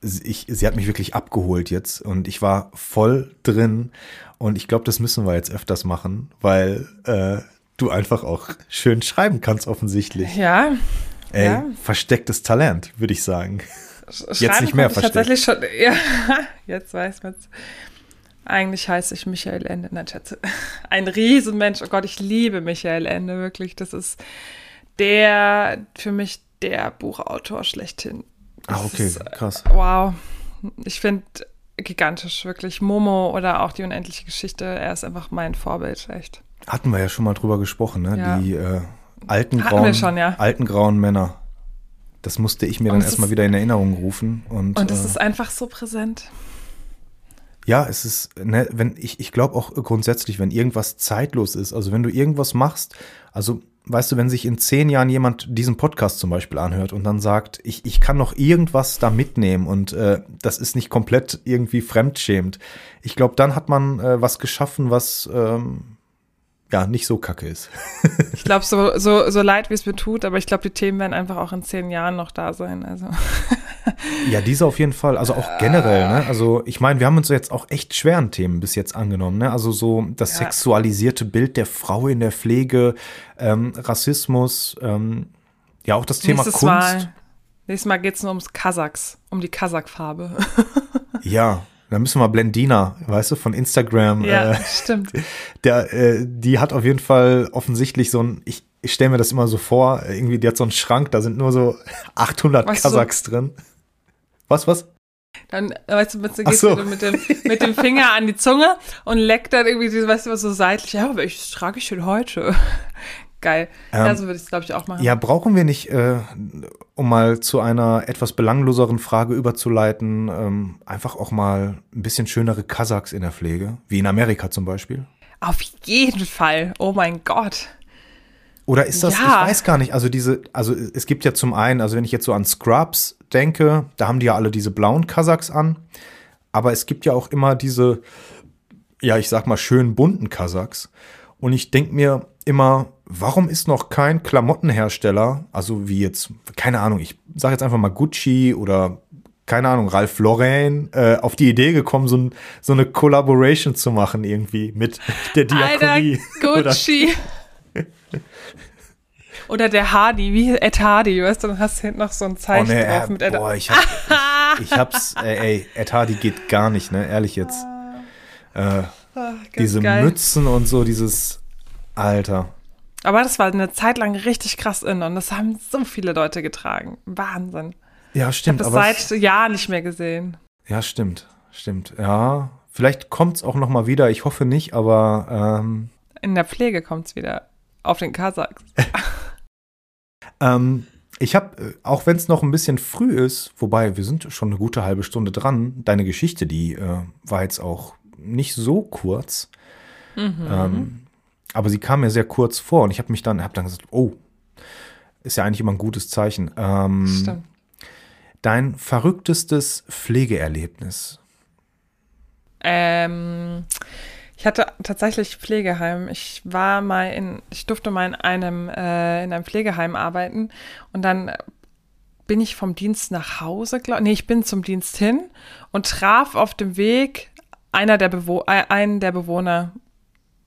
ich, sie hat mich wirklich abgeholt jetzt und ich war voll drin und ich glaube, das müssen wir jetzt öfters machen, weil äh, du einfach auch schön schreiben kannst offensichtlich. Ja, Ey, ja. verstecktes Talent, würde ich sagen. Schreiben nicht mehr ich tatsächlich schon. Ja, jetzt weiß man's. Eigentlich heiße ich Michael Ende. Nein, Schätze. Ein Riesenmensch. Oh Gott, ich liebe Michael Ende, wirklich. Das ist der, für mich der Buchautor schlechthin. Ah, okay, ist, äh, krass. Wow. Ich finde gigantisch, wirklich. Momo oder auch die unendliche Geschichte, er ist einfach mein Vorbild, echt. Hatten wir ja schon mal drüber gesprochen, ne? Ja. Die äh, alten Hatten grauen, schon, ja. alten grauen Männer. Das musste ich mir Und dann erstmal wieder in Erinnerung rufen. Und, Und es äh, ist einfach so präsent. Ja, es ist, ne, wenn ich, ich glaube auch grundsätzlich, wenn irgendwas zeitlos ist, also wenn du irgendwas machst, also weißt du, wenn sich in zehn Jahren jemand diesen Podcast zum Beispiel anhört und dann sagt, ich, ich kann noch irgendwas da mitnehmen und äh, das ist nicht komplett irgendwie fremdschämend, ich glaube, dann hat man äh, was geschaffen, was ähm, ja nicht so kacke ist. Ich glaube, so, so, so leid, wie es mir tut, aber ich glaube, die Themen werden einfach auch in zehn Jahren noch da sein. Also. Ja, diese auf jeden Fall. Also auch generell, ne? Also ich meine, wir haben uns jetzt auch echt schweren Themen bis jetzt angenommen, ne? Also so das Ja. sexualisierte Bild der Frau in der Pflege, ähm, Rassismus, ähm, ja auch das Thema Nächstes Kunst. Mal, nächstes Mal geht es nur ums Kasachs, um die Kasachfarbe. Ja, da müssen wir Blendina, weißt du, von Instagram. ja, Äh, stimmt. der, äh, die hat auf jeden Fall offensichtlich so ein, ich, ich stelle mir das immer so vor, irgendwie, die hat so einen Schrank, da sind nur so 800 Weißt du, so- Kasachs drin. Was, was? Dann, weißt du, mit, so. so. mit, dem, mit dem Finger an die Zunge und leckt dann irgendwie, weißt du, was so seitlich. Ja, aber ich trage ich denn heute? Geil. ja, Ähm, so würde ich es, glaube ich, auch machen. Ja, brauchen wir nicht, äh, um mal zu einer etwas belangloseren Frage überzuleiten, ähm, einfach auch mal ein bisschen schönere Kasachs in der Pflege, wie in Amerika zum Beispiel? Auf jeden Fall. Oh mein Gott. Oder ist das, Ja. ich weiß gar nicht, also diese, also es gibt ja zum einen, also wenn ich jetzt so an Scrubs denke, da haben die ja alle diese blauen Kasachs an, aber es gibt ja auch immer diese, ja, ich sag mal, schön bunten Kasachs. Und ich denke mir immer, warum ist noch kein Klamottenhersteller, also wie jetzt, keine Ahnung, ich sage jetzt einfach mal Gucci oder keine Ahnung, Ralph Lauren, äh, auf die Idee gekommen, so, ein, so eine Collaboration zu machen irgendwie mit der Diakonie. Alter, Gucci. Oder der Hardy, wie Ed Hardy, weißt du, dann hast du hinten noch so ein Oh, Zeichen nee, drauf äh, mit Ed. boah, ich, hab, ich, ich hab's, ey, ey, Ed Hardy geht gar nicht, ne, ehrlich jetzt. Äh, Ah, diese geil. Mützen und so, dieses, Alter. Aber das war eine Zeit lang richtig krass in und das haben so viele Leute getragen. Wahnsinn. Ja, Ich habe stimmt, das seit Jahren nicht mehr gesehen. ja, stimmt, stimmt, ja. Vielleicht kommt's auch noch mal wieder, ich hoffe nicht, aber, ähm, In der Pflege kommt es wieder auf den Kasachs. Ähm, ich habe, auch wenn es noch ein bisschen früh ist, wobei wir sind schon eine gute halbe Stunde dran, deine Geschichte, die äh, war jetzt auch nicht so kurz. Ähm, aber sie kam mir sehr kurz vor und ich habe mich dann, habe dann gesagt, oh, ist ja eigentlich immer ein gutes Zeichen. Ähm, Stimmt. dein verrücktestes Pflegeerlebnis. Ähm, Ich hatte tatsächlich Pflegeheim. Ich war mal in, ich durfte mal in einem, äh, in einem Pflegeheim arbeiten und dann bin ich vom Dienst nach Hause, glaube Nee, ich bin zum Dienst hin und traf auf dem Weg einer der Bewo äh, einen der Bewohner.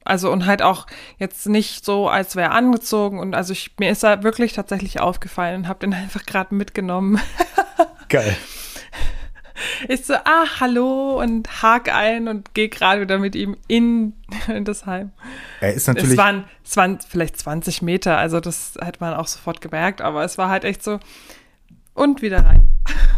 Also und halt auch jetzt nicht so, als wäre er angezogen und also ich, mir ist er wirklich tatsächlich aufgefallen und habe den einfach gerade mitgenommen. Geil. Ich so, ah, hallo und hake ein und gehe gerade wieder mit ihm in, in, das Heim. Er ist natürlich. Es waren, es waren vielleicht 20 Meter, also das hat man auch sofort gemerkt, aber es war halt echt so, und wieder rein.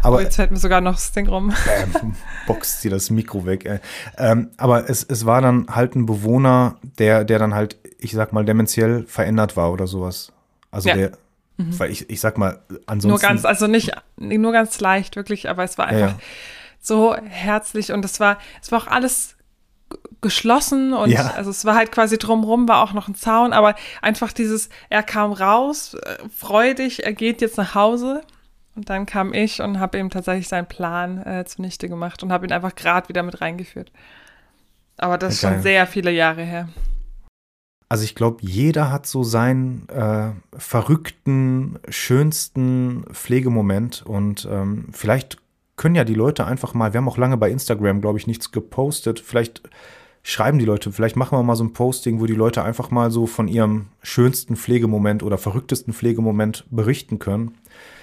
Aber oh, jetzt fällt mir sogar noch das Ding rum. Ähm, boxt dir das Mikro weg. Ähm, aber es, es war dann halt ein Bewohner, der, der dann halt, ich sag mal, dementiell verändert war oder sowas. Also ja. der, mhm. weil ich, ich sag mal, ansonsten. Nur ganz, also nicht, nur ganz leicht, wirklich, aber es war einfach ja, ja. so herzlich und es war, es war auch alles geschlossen und ja. also es war halt quasi drumrum war auch noch ein Zaun, aber einfach dieses, er kam raus, äh, freudig, er geht jetzt nach Hause und dann kam ich und habe ihm tatsächlich seinen Plan äh, zunichte gemacht und habe ihn einfach gerade wieder mit reingeführt. Aber das ist schon sehr viele Jahre her. Also ich glaube, jeder hat so seinen äh, verrückten, schönsten Pflegemoment und ähm, vielleicht können ja die Leute einfach mal, wir haben auch lange bei Instagram, glaube ich, nichts gepostet, vielleicht schreiben die Leute, vielleicht machen wir mal so ein Posting, wo die Leute einfach mal so von ihrem schönsten Pflegemoment oder verrücktesten Pflegemoment berichten können.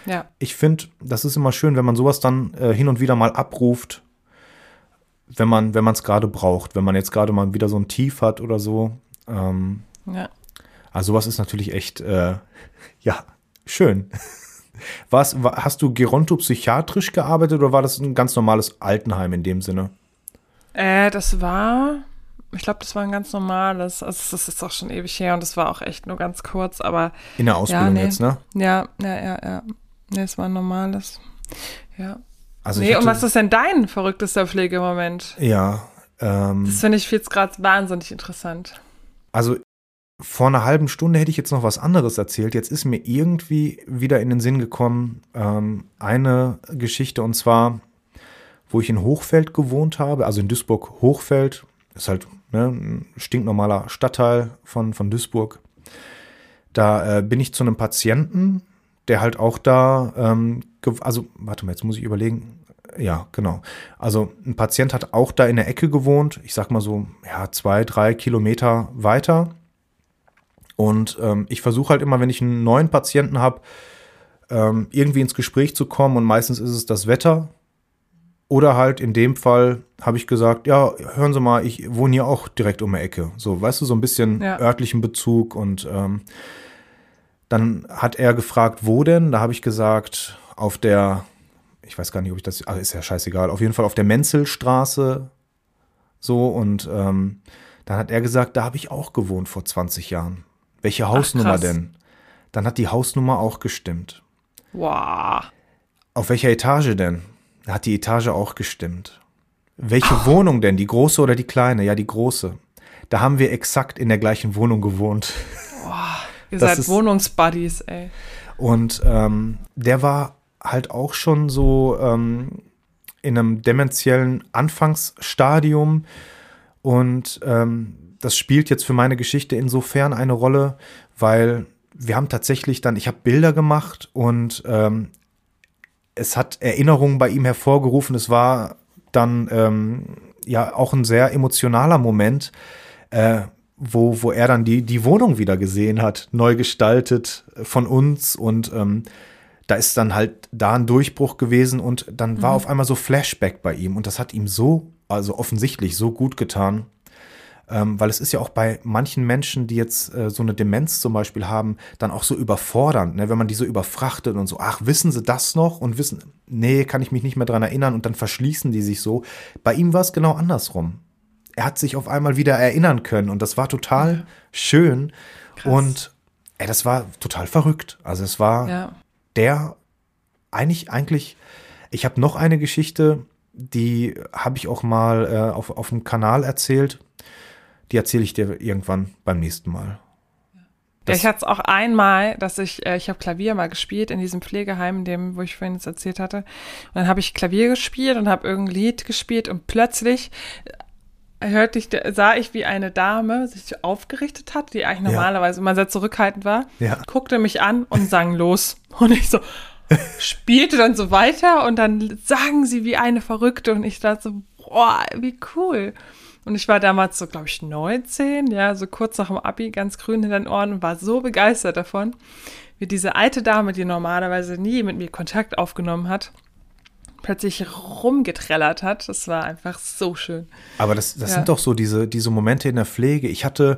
Ja. Ich finde, das ist immer schön, wenn man sowas dann äh, hin und wieder mal abruft, wenn man wenn man es gerade braucht, wenn man jetzt gerade mal wieder so ein Tief hat oder so. Ähm, ja. Also sowas ist natürlich echt, äh, ja, schön. Was, hast du gerontopsychiatrisch gearbeitet oder war das ein ganz normales Altenheim in dem Sinne? Äh, das war, ich glaube, das war ein ganz normales. Also das ist auch schon ewig her und das war auch echt nur ganz kurz, aber. In der Ausbildung ja, nee. jetzt, ne? Ja, ja, ja, ja. Nee, es war ein normales. Ja. Also nee, und was ist denn dein verrücktester Pflegemoment? Ja. Ähm, das finde ich jetzt gerade wahnsinnig interessant. Also vor einer halben Stunde hätte ich jetzt noch was anderes erzählt. Jetzt ist mir irgendwie wieder in den Sinn gekommen, ähm, eine Geschichte und zwar, wo ich in Hochfeld gewohnt habe, also in Duisburg Hochfeld, ist halt ne, stinknormaler Stadtteil von, von Duisburg. Da äh, bin ich zu einem Patienten der halt auch da, ähm, also warte mal, jetzt muss ich überlegen. Ja, genau. Also ein Patient hat auch da in der Ecke gewohnt, ich sag mal so, ja, zwei, drei Kilometer weiter. Und ähm, ich versuche halt immer, wenn ich einen neuen Patienten habe, ähm, irgendwie ins Gespräch zu kommen und meistens ist es das Wetter. Oder halt in dem Fall habe ich gesagt, ja, hören Sie mal, ich wohne hier auch direkt um die Ecke. So, weißt du, so ein bisschen ja. örtlichen Bezug und ähm, dann hat er gefragt, wo denn? Da habe ich gesagt, auf der, ich weiß gar nicht, ob ich das, ah, ist ja scheißegal, auf jeden Fall auf der Menzelstraße. So, und ähm, dann hat er gesagt, da habe ich auch gewohnt vor 20 Jahren. Welche Hausnummer Ach, denn? Dann hat die Hausnummer auch gestimmt. Wow. Auf welcher Etage denn? Da hat die Etage auch gestimmt. Welche oh. Wohnung denn? Die große oder die kleine? Ja, die große. Da haben wir exakt in der gleichen Wohnung gewohnt. Ihr das seid Wohnungsbuddies, ey. Und ähm, der war halt auch schon so ähm, in einem dementiellen Anfangsstadium. Und ähm, das spielt jetzt für meine Geschichte insofern eine Rolle, weil wir haben tatsächlich dann, ich habe Bilder gemacht und ähm, es hat Erinnerungen bei ihm hervorgerufen. Es war dann ähm, ja auch ein sehr emotionaler Moment. Äh, wo, wo er dann die, die Wohnung wieder gesehen hat, neu gestaltet von uns und ähm, da ist dann halt da ein Durchbruch gewesen und dann war mhm. auf einmal so Flashback bei ihm und das hat ihm so, also offensichtlich so gut getan, ähm, weil es ist ja auch bei manchen Menschen, die jetzt äh, so eine Demenz zum Beispiel haben, dann auch so überfordernd, ne? wenn man die so überfrachtet und so, ach, wissen sie das noch und wissen, nee, kann ich mich nicht mehr dran erinnern und dann verschließen die sich so. Bei ihm war es genau andersrum er hat sich auf einmal wieder erinnern können und das war total ja. schön. Krass. Und ey, das war total verrückt. Also es war ja. der eigentlich, eigentlich, ich habe noch eine Geschichte, die habe ich auch mal äh, auf, auf dem Kanal erzählt. Die erzähle ich dir irgendwann beim nächsten Mal. Ja, ich hatte es auch einmal, dass ich, äh, ich habe Klavier mal gespielt in diesem Pflegeheim, dem, wo ich vorhin jetzt erzählt hatte. Und dann habe ich Klavier gespielt und habe irgendein Lied gespielt und plötzlich hörte ich, sah ich, wie eine Dame sich aufgerichtet hat, die eigentlich normalerweise immer sehr zurückhaltend war, Ja. guckte mich an und sang los. Und ich so, spielte dann so weiter und dann sagen sie wie eine Verrückte und ich dachte so, boah, wie cool. Und ich war damals so, glaube ich, 19, ja, so kurz nach dem Abi, ganz grün in den Ohren und war so begeistert davon, wie diese alte Dame, die normalerweise nie mit mir Kontakt aufgenommen hat, plötzlich rumgetrellert hat. Das war einfach so schön. Aber das, das Ja. sind doch so diese, diese Momente in der Pflege. Ich hatte,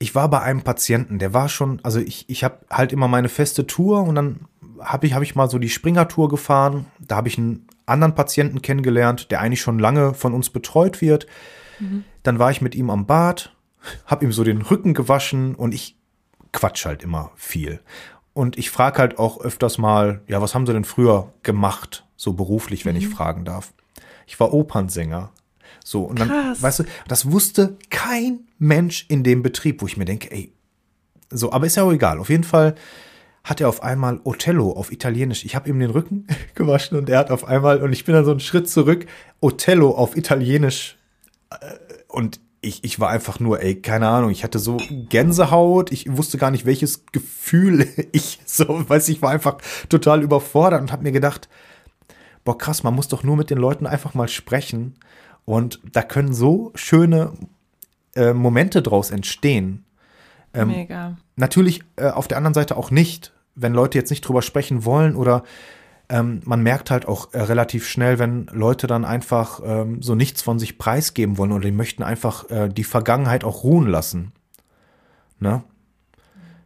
ich war bei einem Patienten, der war schon, also ich, ich habe halt immer meine feste Tour und dann habe ich, hab ich mal so die Springer-Tour gefahren. Da habe ich einen anderen Patienten kennengelernt, der eigentlich schon lange von uns betreut wird. Dann war ich mit ihm am Bad, habe ihm so den Rücken gewaschen und ich quatsch halt immer viel. Und ich frage halt auch öfters mal, ja, was haben sie denn früher gemacht, so beruflich, wenn ich fragen darf. Ich war Opernsänger. So, und dann, Krass. weißt du, das wusste kein Mensch in dem Betrieb, wo ich mir denke, ey, so, aber ist ja auch egal. Auf jeden Fall hat er auf einmal Othello auf Italienisch. Ich habe ihm den Rücken gewaschen und er hat auf einmal, und ich bin dann so einen Schritt zurück, Othello auf Italienisch. Äh, Und ich, ich war einfach nur, ey, keine Ahnung, ich hatte so Gänsehaut, ich wusste gar nicht, welches Gefühl ich so, weiß ich, war einfach total überfordert und habe mir gedacht, boah, krass, man muss doch nur mit den Leuten einfach mal sprechen. Und da können so schöne äh, Momente draus entstehen. Ähm, Mega. Natürlich äh, auf der anderen Seite auch nicht, wenn Leute jetzt nicht drüber sprechen wollen oder ähm, man merkt halt auch äh, relativ schnell, wenn Leute dann einfach ähm, so nichts von sich preisgeben wollen oder die möchten einfach äh, die Vergangenheit auch ruhen lassen. Ne?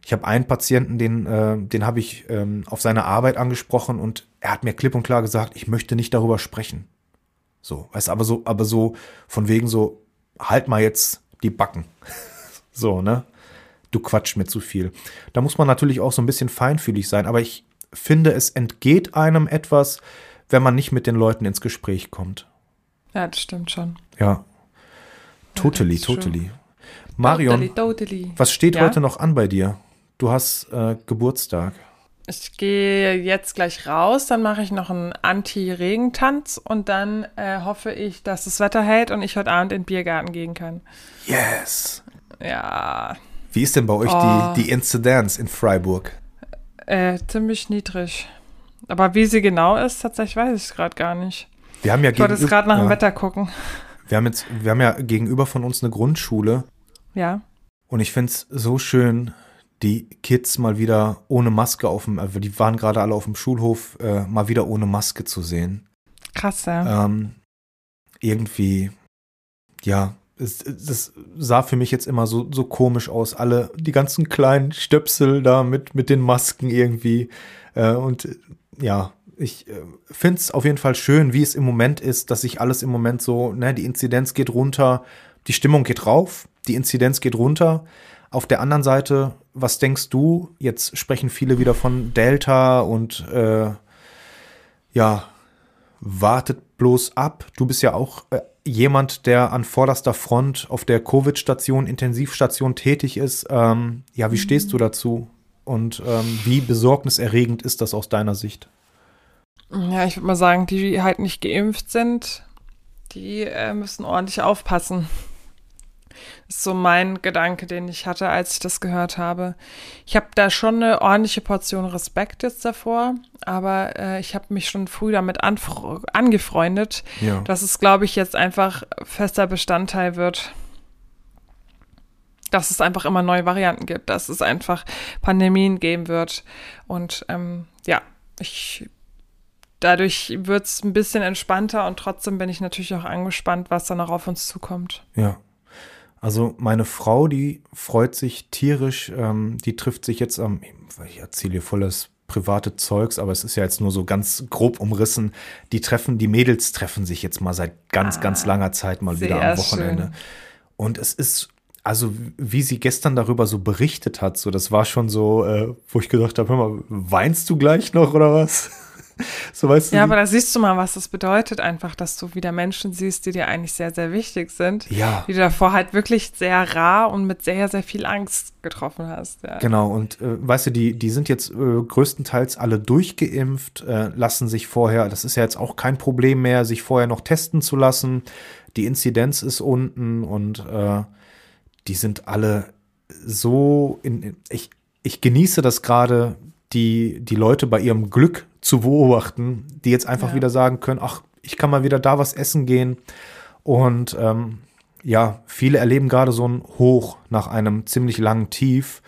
Ich habe einen Patienten, den, äh, den habe ich ähm, auf seine Arbeit angesprochen und er hat mir klipp und klar gesagt, ich möchte nicht darüber sprechen. So, weißt aber so, aber so von wegen so, halt mal jetzt die Backen. so, ne? Du quatsch mir zu viel. Da muss man natürlich auch so ein bisschen feinfühlig sein, aber ich finde, es entgeht einem etwas, wenn man nicht mit den Leuten ins Gespräch kommt. Ja, das stimmt schon. Ja. Totally, schön. totally. Marion, Totally, totally. was steht Ja? heute noch an bei dir? Du hast äh, Geburtstag. Ich gehe jetzt gleich raus, dann mache ich noch einen Anti-Regentanz und dann äh, hoffe ich, dass das Wetter hält und ich heute Abend in den Biergarten gehen kann. Yes. Ja, Wie ist denn bei euch Oh. die, die Inzidenz in Freiburg? Äh, ziemlich niedrig. Aber wie sie genau ist, tatsächlich weiß ich es gerade gar nicht. Wir haben ja Ich wollte gegenüber- gerade nach dem ja. Wetter gucken. Wir haben jetzt, wir haben ja gegenüber von uns eine Grundschule Ja, und ich finde es so schön, die Kids mal wieder ohne Maske auf dem, also die waren gerade alle auf dem Schulhof, äh, mal wieder ohne Maske zu sehen. krass, ja. Ähm, irgendwie, ja, es, das sah für mich jetzt immer so, so komisch aus. Alle, die ganzen kleinen Stöpsel da mit, mit den Masken irgendwie. Äh, und ja, ich äh, finde es auf jeden Fall schön, wie es im Moment ist, dass sich alles im Moment so, ne, die Inzidenz geht runter, die Stimmung geht rauf, die Inzidenz geht runter. Auf der anderen Seite, was denkst du? Jetzt sprechen viele wieder von Delta und äh, ja, wartet bloß ab. Du bist ja auch äh, jemand, der an vorderster Front auf der Covid-Station, Intensivstation tätig ist. Ähm, ja, wie stehst du dazu? Und ähm, wie besorgniserregend ist das aus deiner Sicht? Ja, ich würde mal sagen, die, die halt nicht geimpft sind, die äh, müssen ordentlich aufpassen. Das ist so mein Gedanke, den ich hatte, als ich das gehört habe. Ich habe da schon eine ordentliche Portion Respekt jetzt davor, aber äh, ich habe mich schon früh damit angefreundet, Ja. dass es, glaube ich, jetzt einfach fester Bestandteil wird, dass es einfach immer neue Varianten gibt, dass es einfach Pandemien geben wird. Und ähm, ja, ich dadurch wird es ein bisschen entspannter und trotzdem bin ich natürlich auch angespannt, was dann noch auf uns zukommt. Ja. Also meine Frau, die freut sich tierisch, ähm, die trifft sich jetzt am, ich erzähle hier volles private Zeugs, aber es ist ja jetzt nur so ganz grob umrissen. Die treffen, die Mädels treffen sich jetzt mal seit ganz, Ah, ganz langer Zeit mal wieder am Wochenende. schön. Und es ist, also wie sie gestern darüber so berichtet hat, so das war schon so, äh, wo ich gedacht habe, hör mal, weinst du gleich noch oder was? so weißt du. Ja, aber da siehst du mal, was das bedeutet, einfach, dass du wieder Menschen siehst, die dir eigentlich sehr, sehr wichtig sind. Ja. Die du davor halt wirklich sehr rar und mit sehr, sehr viel Angst getroffen hast. Ja. Genau, und äh, weißt du, die, die sind jetzt äh, größtenteils alle durchgeimpft, äh, lassen sich vorher, das ist ja jetzt auch kein Problem mehr, sich vorher noch testen zu lassen. Die Inzidenz ist unten und äh, die sind alle so in, in ich, ich genieße das gerade, die, die Leute bei ihrem Glück zu beobachten, die jetzt einfach Ja. wieder sagen können, ach, ich kann mal wieder da was essen gehen. Und ähm, ja, viele erleben gerade so ein Hoch nach einem ziemlich langen Tief.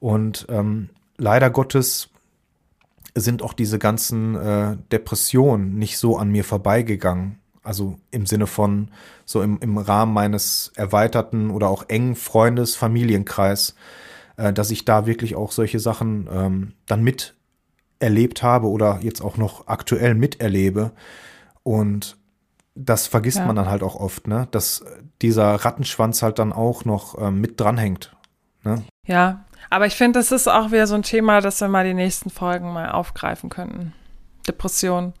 Und ähm, leider Gottes sind auch diese ganzen äh, Depressionen nicht so an mir vorbeigegangen. Also im Sinne von so im, im Rahmen meines erweiterten oder auch engen Freundes, Familienkreis, äh, dass ich da wirklich auch solche Sachen ähm, dann miterlebt habe oder jetzt auch noch aktuell miterlebe. Und das vergisst Ja. man dann halt auch oft, ne? Dass dieser Rattenschwanz halt dann auch noch ähm, mit dranhängt. Ne? Ja, aber ich finde, das ist auch wieder so ein Thema, das wir mal die nächsten Folgen mal aufgreifen könnten. Depression,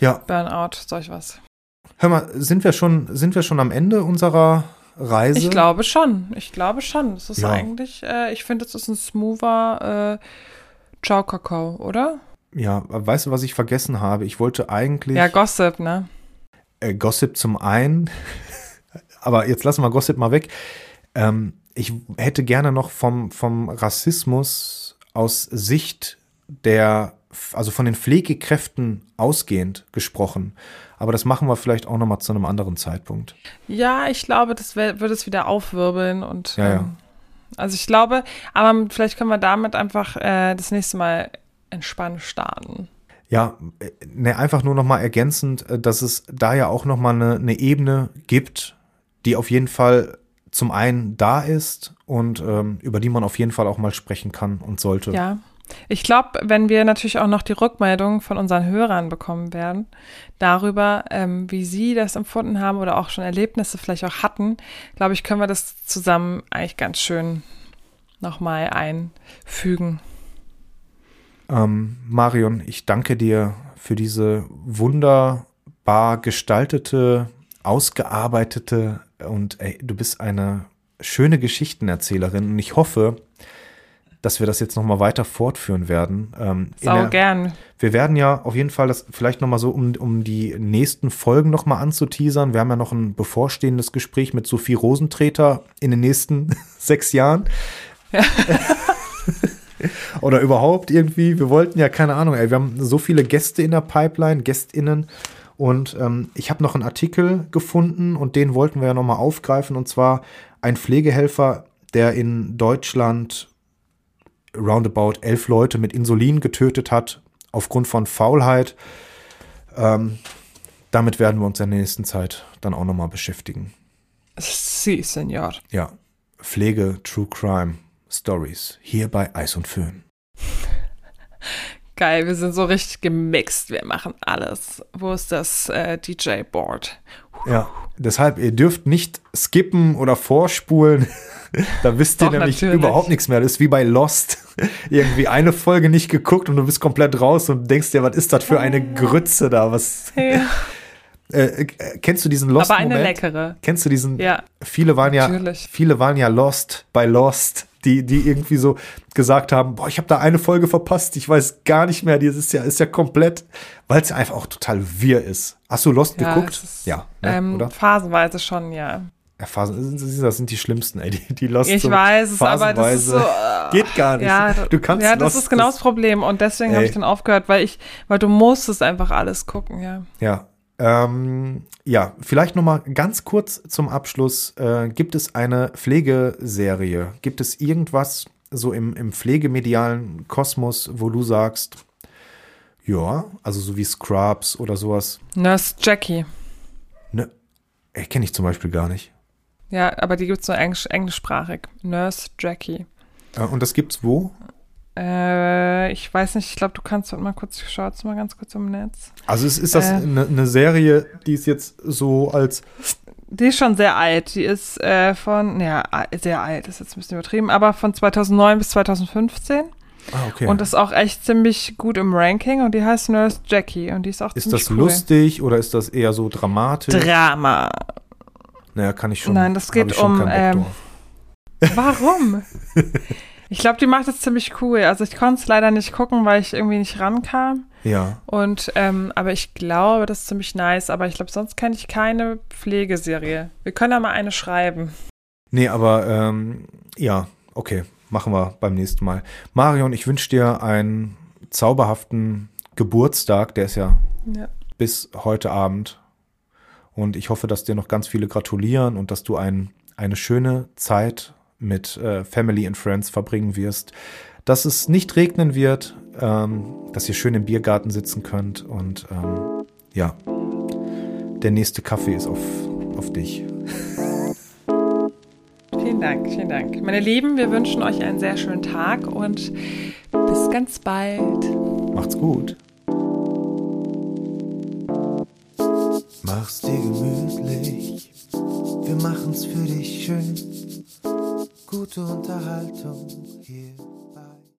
Ja, Burnout, solch was. hör mal, sind wir schon, sind wir schon am Ende unserer Reise? Ich glaube schon. Ich glaube schon. Das ist Ja. eigentlich, äh, ich finde, es ist ein smoother äh, Ciao Kakao, oder? Ja, weißt du, was ich vergessen habe? Ich wollte eigentlich Ja, Gossip, ne? äh, Gossip zum einen, aber jetzt lassen wir Gossip mal weg. Ähm, ich hätte gerne noch vom, vom Rassismus aus Sicht der, also von den Pflegekräften ausgehend gesprochen. Aber das machen wir vielleicht auch noch mal zu einem anderen Zeitpunkt. Ja, ich glaube, das würde es wieder aufwirbeln und Ja, ja. ähm, also ich glaube, aber vielleicht können wir damit einfach äh, das nächste Mal entspannt starten. Ja, äh, ne, einfach nur noch mal ergänzend, äh, dass es da ja auch noch mal eine, eine Ebene gibt, die auf jeden Fall zum einen da ist und ähm, über die man auf jeden Fall auch mal sprechen kann und sollte. Ja. Ich glaube, wenn wir natürlich auch noch die Rückmeldung von unseren Hörern bekommen werden, darüber, ähm, wie sie das empfunden haben oder auch schon Erlebnisse vielleicht auch hatten, glaube ich, können wir das zusammen eigentlich ganz schön nochmal einfügen. Ähm, Marion, ich danke dir für diese wunderbar gestaltete, ausgearbeitete und ey, du bist eine schöne Geschichtenerzählerin und ich hoffe, dass wir das jetzt noch mal weiter fortführen werden. Ähm, Sau der- gern. Wir werden ja auf jeden Fall das vielleicht noch mal so, um, um die nächsten Folgen noch mal anzuteasern. Wir haben ja noch ein bevorstehendes Gespräch mit Sophie Rosentreter in den nächsten sechs Jahren. Oder überhaupt irgendwie. Wir wollten ja, keine Ahnung, ey, wir haben so viele Gäste in der Pipeline, GästInnen. Und ähm, ich habe noch einen Artikel gefunden und den wollten wir ja noch mal aufgreifen. Und zwar ein Pflegehelfer, der in Deutschland roundabout elf Leute mit Insulin getötet hat, aufgrund von Faulheit. Ähm, damit werden wir uns in der nächsten Zeit dann auch nochmal beschäftigen. Sie, Senor. Ja, Pflege, True Crime, Stories, hier bei Eis und Föhn. Geil, wir sind so richtig gemixt. Wir machen alles. Wo ist das äh, DJ-Board? Ja, deshalb, ihr dürft nicht skippen oder vorspulen. da wisst ihr Doch, nämlich natürlich. überhaupt nichts mehr. Das ist wie bei Lost. Irgendwie eine Folge nicht geguckt und du bist komplett raus und denkst dir, was ist das für eine Grütze da? Was, Ja. äh, äh, kennst du diesen Lost Aber eine Moment? leckere. Kennst du diesen? Ja. Viele waren ja, Natürlich. viele waren ja lost bei Lost, die, die irgendwie so gesagt haben, boah, ich habe da eine Folge verpasst, ich weiß gar nicht mehr, die ist ja, ist ja komplett, weil es ja einfach auch total wirr ist. Hast du Lost Ja, geguckt? ist, ja, ne, ähm, oder? Phasenweise schon, ja. Ja, Phasen, das sind die schlimmsten, ey, die, die Lost Ich so weiß es, aber das ist so. phasenweise- Geht gar nicht. Ja, du kannst ja, das Lost, ist genau das Problem. Und deswegen habe ich dann aufgehört, weil ich, weil du musstest einfach alles gucken, ja. Ja. Ähm, ja, vielleicht noch mal ganz kurz zum Abschluss. Äh, gibt es eine Pflegeserie? Gibt es irgendwas so im, im pflegemedialen Kosmos, wo du sagst, ja, also so wie Scrubs oder sowas? Nurse Jackie. Ne, kenne ich zum Beispiel gar nicht. Ja, aber die gibt es nur englisch, englischsprachig. Nurse Jackie. Äh, und das gibt's wo? Äh, ich weiß nicht, ich glaube, du kannst mal kurz, schaut mal ganz kurz im Netz. Also es ist das Äh. eine eine Serie, die ist jetzt so als Die ist schon sehr alt. Die ist äh, von, ja, sehr alt, ist jetzt ein bisschen übertrieben, aber von 2009 bis 2015. Ah, okay. Und ist auch echt ziemlich gut im Ranking und die heißt Nurse Jackie und die ist auch ist ziemlich das cool. lustig oder ist das eher so dramatisch? Drama. naja, kann ich schon. Nein, das geht um, ähm. Warum? ich glaube, die macht es ziemlich cool. Also ich konnte es leider nicht gucken, weil ich irgendwie nicht rankam. Ja. Und ähm, aber ich glaube, das ist ziemlich nice. Aber ich glaube, sonst kenne ich keine Pflegeserie. Wir können ja mal eine schreiben. Nee, aber ähm, ja, okay, machen wir beim nächsten Mal. Marion, ich wünsche dir einen zauberhaften Geburtstag, der ist ja Ja. bis heute Abend. Und ich hoffe, dass dir noch ganz viele gratulieren und dass du ein, eine schöne Zeit mit äh, Family and Friends verbringen wirst. Dass es nicht regnen wird, ähm, dass ihr schön im Biergarten sitzen könnt und ähm, ja, der nächste Kaffee ist auf, auf dich. Vielen Dank, vielen Dank. Meine Lieben, wir wünschen euch einen sehr schönen Tag und bis ganz bald. Macht's gut. Mach's dir gemütlich, wir machen's für dich schön. Gute Unterhaltung hier